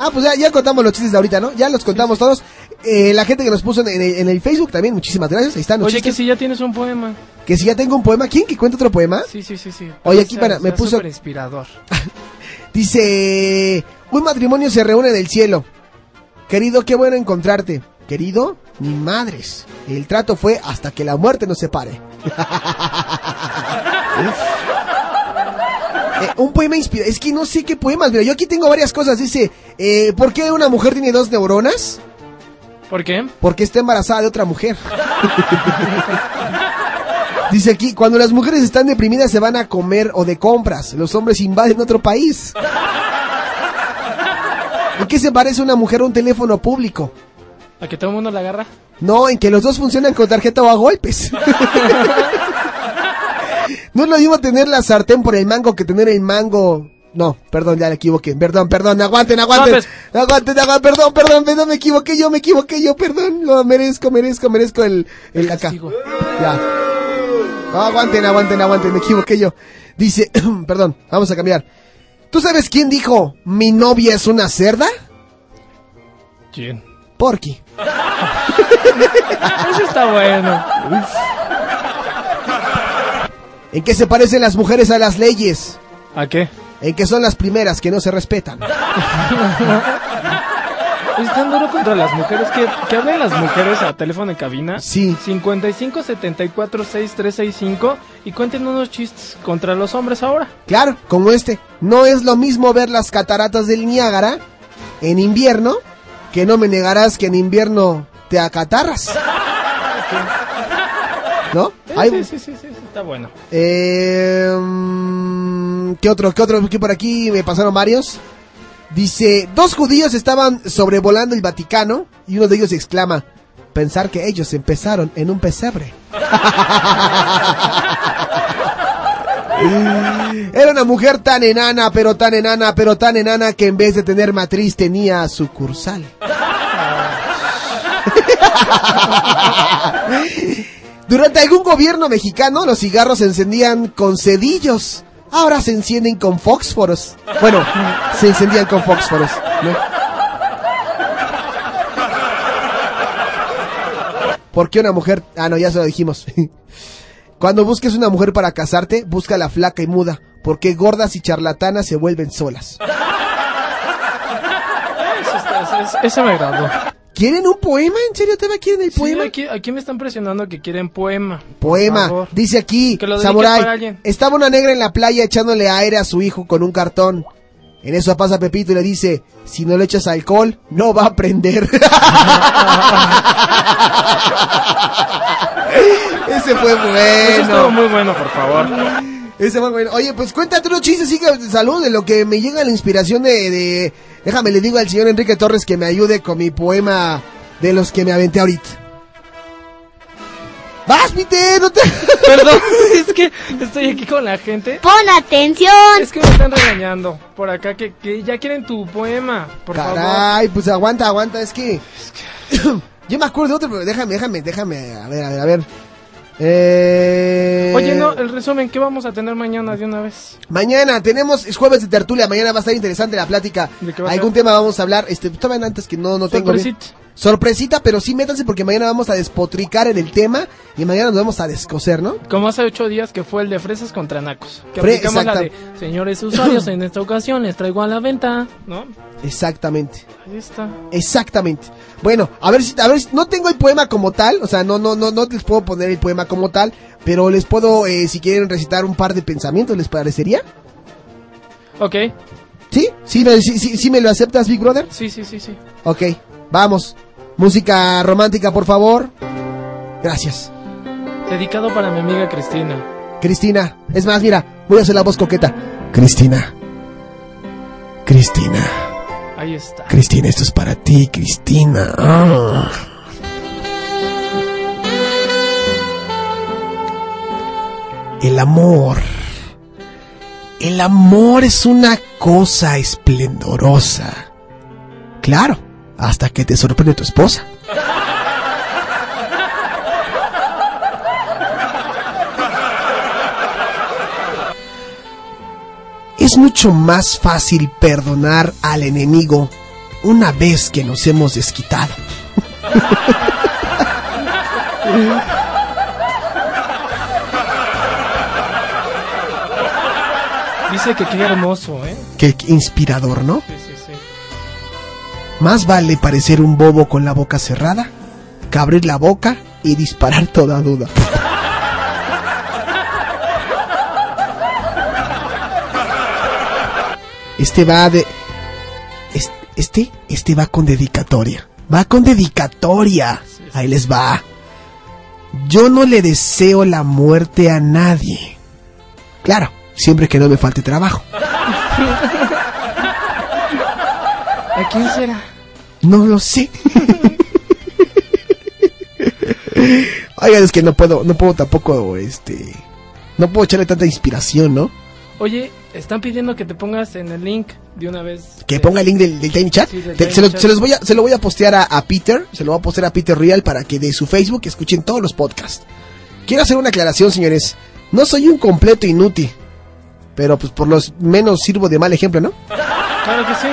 Ah, pues ya, ya contamos los chistes de ahorita, ¿no? Ya los contamos todos. Eh, la gente que nos puso en, en el- en el Facebook también, muchísimas gracias. Ahí están los Oye, que si ya tienes un poema. Que si ya tengo un poema. ¿Quién que cuenta otro poema? Sí, sí, sí, sí. Oye, aquí para- me puso- inspirador. Dice, un matrimonio se reúne en el cielo. Querido, qué bueno encontrarte. Querido, ni madres. El trato fue hasta que la muerte nos separe. Eh, un poema inspirado. Es que no sé qué poemas. Mira, yo aquí tengo varias cosas. Dice, eh, ¿por qué una mujer tiene dos neuronas? ¿Por qué? Porque está embarazada de otra mujer. Dice aquí, cuando las mujeres están deprimidas se van a comer o de compras. Los hombres invaden otro país. ¿En qué se parece una mujer a un teléfono público? ¿A que todo el mundo la agarra? No, en que los dos funcionan con tarjeta o a golpes. no es lo mismo tener la sartén por el mango que tener el mango. No, perdón, ya me equivoqué. Perdón, perdón, aguanten, aguanten. No, pues- Aguanten, aguanten, perdón, perdón, perdón, me equivoqué yo, me equivoqué yo, perdón. Lo merezco, merezco, merezco el, el acá. Ya. No, aguanten, aguanten, aguanten, me equivoqué yo. Dice, perdón, vamos a cambiar. ¿Tú sabes quién dijo, mi novia es una cerda? ¿Quién? Porky. Eso está bueno. ¿En qué se parecen las mujeres a las leyes? ¿A qué? En que son las primeras que no se respetan. Es tan duro contra las mujeres que, que hablen las mujeres a teléfono en cabina. Sí. 55 74 6365 y cuenten unos chistes contra los hombres ahora. Claro, como este. No es lo mismo ver las cataratas del Niágara en invierno que no me negarás que en invierno te acatarras. ¿No? Sí, Hay- sí, sí, sí, sí, está bueno. Eh, ¿Qué otro? ¿Qué otro? ¿Qué por aquí me pasaron varios? Dice, dos judíos estaban sobrevolando el Vaticano y uno de ellos exclama, pensar que ellos empezaron en un pesebre. Era una mujer tan enana, pero tan enana, pero tan enana que en vez de tener matriz tenía sucursal. Durante algún gobierno mexicano los cigarros se encendían con cedillos. Ahora se encienden con fósforos. Bueno, se encendían con fósforos. ¿no? ¿Por qué una mujer? Ah, no, ya se lo dijimos. Cuando busques una mujer para casarte, busca la flaca y muda, porque gordas y charlatanas se vuelven solas. Eso me agradó. ¿Quieren un poema? ¿En serio te va quieren el Sí, poema? aquí, aquí me están presionando que quieren poema. Poema, dice aquí, Samurai. Estaba una negra en la playa echándole aire a su hijo con un cartón. En eso pasa Pepito y le dice, si no le echas alcohol, no va a aprender. Ese fue bueno. Eso estuvo muy bueno, por favor. Ese fue bueno. Oye, pues cuéntate unos chistes, sí, salud, de lo que me llega la inspiración de, de- Déjame, le digo al señor Enrique Torres que me ayude con mi poema de los que me aventé ahorita. ¡Vas, Peter! ¡No te... Perdón, es que estoy aquí con la gente. Pon atención. Es que me están regañando por acá que, que ya quieren tu poema, por favor. Caray, pues aguanta, aguanta, es que... Yo me acuerdo de otro, pero déjame, déjame, déjame, a ver, a ver, a ver. Eh... Oye, no, el resumen, ¿qué vamos a tener mañana de una vez? Mañana tenemos, es jueves de tertulia, mañana va a estar interesante la plática. ¿De qué va a Algún tema vamos a hablar, este, todavía antes que no, no tengo bien. Sorpresita. Pero sí métanse porque mañana vamos a despotricar en el tema y mañana nos vamos a descoser, ¿no? Como hace ocho días que fue el de fresas contra nacos. Que Fre- aplicamos la de, señores usuarios, en esta ocasión les traigo a la venta, ¿no? Exactamente. Ahí está. Exactamente. Bueno, a ver si, a ver, si- no tengo el poema como tal, o sea, no, no, no, no les puedo poner el poema como tal, pero les puedo, eh, si quieren recitar un par de pensamientos, ¿les parecería? Ok. ¿Sí? ¿Sí, me- sí, sí, sí me lo aceptas, Big Brother? Sí, sí, sí, sí. Ok, vamos. Música romántica, por favor. Gracias. Dedicado para mi amiga Cristina. Cristina, es más, mira, voy a hacer la voz coqueta. Cristina. Cristina. Ahí está. Cristina, esto es para ti, Cristina. Ah. El amor. El amor es una cosa esplendorosa. Claro, hasta que te sorprende tu esposa. Es mucho más fácil perdonar al enemigo una vez que nos hemos desquitado. Dice que qué hermoso, ¿eh? Qué inspirador, ¿no? Sí, sí, sí. Más vale parecer un bobo con la boca cerrada que abrir la boca y disparar toda duda. Este va de... es- Este, este va con dedicatoria. Va con dedicatoria. Ahí les va. Yo no le deseo la muerte a nadie. Claro, siempre que no me falte trabajo. ¿A quién será? No lo sé. Oigan, es que no puedo, no puedo tampoco, este, no puedo echarle tanta inspiración, ¿no? Oye, están pidiendo que te pongas en el link de una vez. Que ponga el link del, del Tiny Chat. Sí, del Te- Tiny se, lo, Chat. se los voy a, se lo voy a postear a, a Peter, se lo voy a postear a Peter Real para que de su Facebook escuchen todos los podcasts. Quiero hacer una aclaración, señores. No soy un completo inútil, pero pues por lo menos sirvo de mal ejemplo, ¿no? Claro que sí,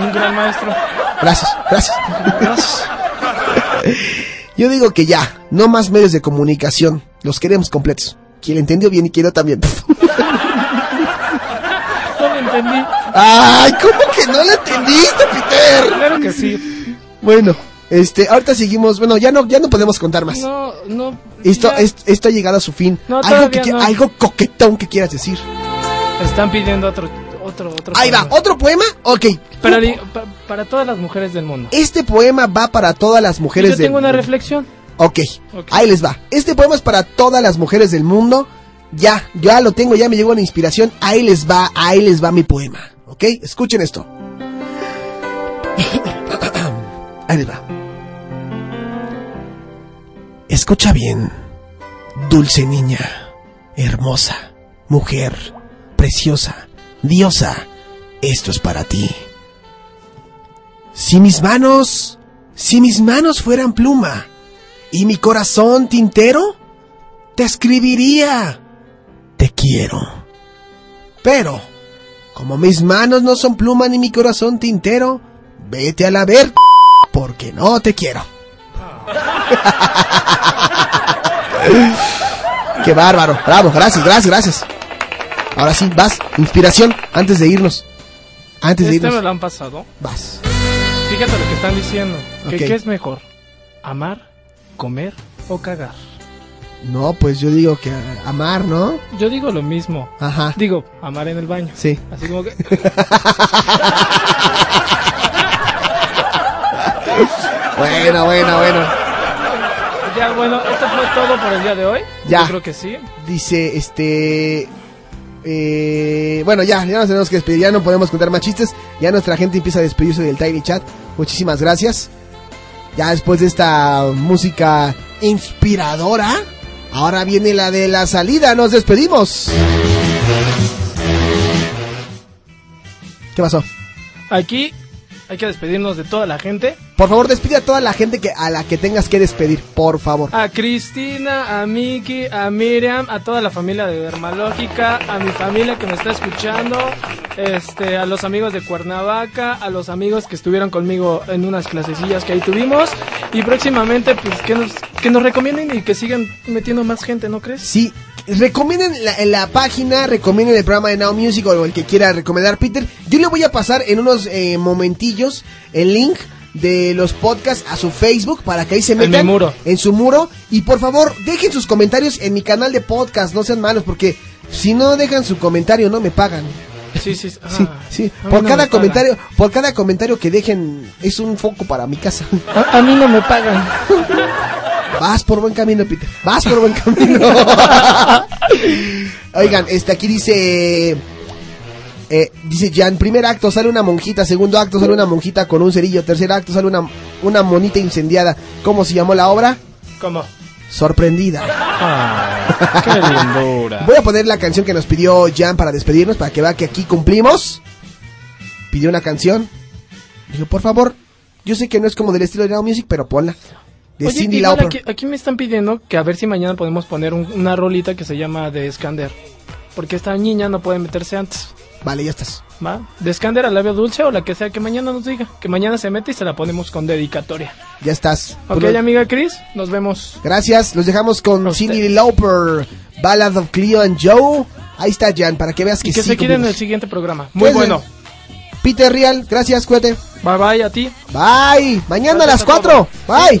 un gran maestro. Gracias, gracias. Gracias. Yo digo que ya, no más medios de comunicación, los queremos completos. Quien entendió bien y quiero también. No lo entendí. Ay, ¿cómo que no lo entendiste, Peter? Claro que sí. Bueno, este, ahorita seguimos, bueno, ya no, ya no podemos contar más. No, no. Esto, ya es- esto ha llegado a su fin. No, algo, que, no. algo coquetón que quieras decir. Están pidiendo otro, otro, otro. Ahí va, poema. otro poema. Ok. Para, di- pa- para todas las mujeres del mundo. Este poema va para todas las mujeres Yo del tengo una mundo. reflexión. Ok, Ok. ahí les va. Este poema es para todas las mujeres del mundo. Ya, ya lo tengo, ya me llegó la inspiración. Ahí les va, ahí les va mi poema. Ok, escuchen esto. ahí les va. Escucha bien, dulce niña, hermosa, mujer, preciosa, diosa. Esto es para ti. Si mis manos, si mis manos fueran pluma y mi corazón tintero, te escribiría, te quiero. Pero, como mis manos no son pluma ni mi corazón tintero, vete a la ver, porque no te quiero. Qué bárbaro, bravo, gracias, gracias, gracias. Ahora sí, vas, inspiración, antes de irnos. Antes de Este me irnos. lo han pasado. Vas. Fíjate lo que están diciendo. que. ¿Qué es mejor? ¿Amar, comer o cagar? No, pues yo digo que amar, ¿no? Yo digo lo mismo. Ajá. Digo, amar en el baño. Sí. Así como que... Bueno, bueno, bueno. ya, bueno, esto fue todo por el día de hoy. Ya. Yo creo que sí. Dice, este... eh, bueno, ya, ya nos tenemos que despedir, ya no podemos contar más chistes. Ya nuestra gente empieza a despedirse del Tiny Chat. Muchísimas gracias. Ya después de esta música inspiradora, ahora viene la de la salida. Nos despedimos. ¿Qué pasó? Aquí hay que despedirnos de toda la gente. Por favor, despide a toda la gente que a la que tengas que despedir, por favor. A Cristina, a Miki, a Miriam, a toda la familia de Dermalógica, a mi familia que me está escuchando, este, a los amigos de Cuernavaca, a los amigos que estuvieron conmigo en unas clasecillas que ahí tuvimos y próximamente pues que nos que nos recomienden y que sigan metiendo más gente, ¿no crees? Sí, recomienden la, página, recomienden el programa de Now Music o el que quiera recomendar Peter. Yo le voy a pasar en unos eh, momentillos el link de los podcasts a su Facebook para que ahí se metan muro. en su muro y por favor dejen sus comentarios en mi canal de podcast, no sean malos porque si no dejan su comentario no me pagan. Sí, sí, ah, Sí, sí. a mí Por no cada pagan. comentario, por cada comentario que dejen es un foco para mi casa. A, a mí no me pagan. Vas por buen camino, Peter. Vas por buen camino. Oigan, este aquí dice. eh, dice Jan, primer acto sale una monjita, segundo acto sale una monjita con un cerillo, tercer acto sale una, una monita incendiada. ¿Cómo se llamó la obra? ¿Cómo? Sorprendida. Ah, qué lindura. Voy a poner la canción que nos pidió Jan para despedirnos, para que vea que aquí cumplimos. Pidió una canción. Dijo, por favor, yo sé que no es como del estilo de Now Music, pero ponla. De Oye, Cindy igual Lauper. aquí, aquí me están pidiendo que a ver si mañana podemos poner un- una rolita que se llama de Scander. Porque esta niña no puede meterse antes. Vale, ya estás. ¿Va? De Scander al labio dulce o la que sea que mañana nos diga. Que mañana se mete y se la ponemos con dedicatoria. Ya estás. Ok, amiga Chris, nos vemos. Gracias, los dejamos con Cindy Lauper, Ballad of Cleo and Joe. Ahí está Jan, para que veas que Y que sí se quieren en el siguiente programa. Muy Quédense. bueno. Peter Real, gracias, cuídate. Bye bye a ti. Bye. Mañana a Gracias las a todos. 4. Bye.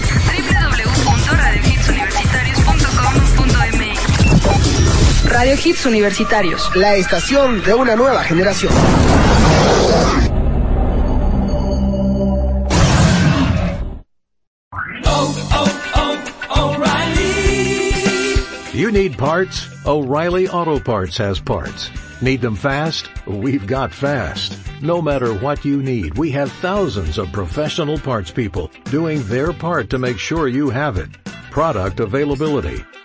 Radio Hits Universitarios. La estación de una nueva generación. You need parts? O'Reilly Auto Parts has parts. Need them fast? We've got fast. No matter what you need, we have thousands of professional parts people doing their part to make sure you have it. Product availability.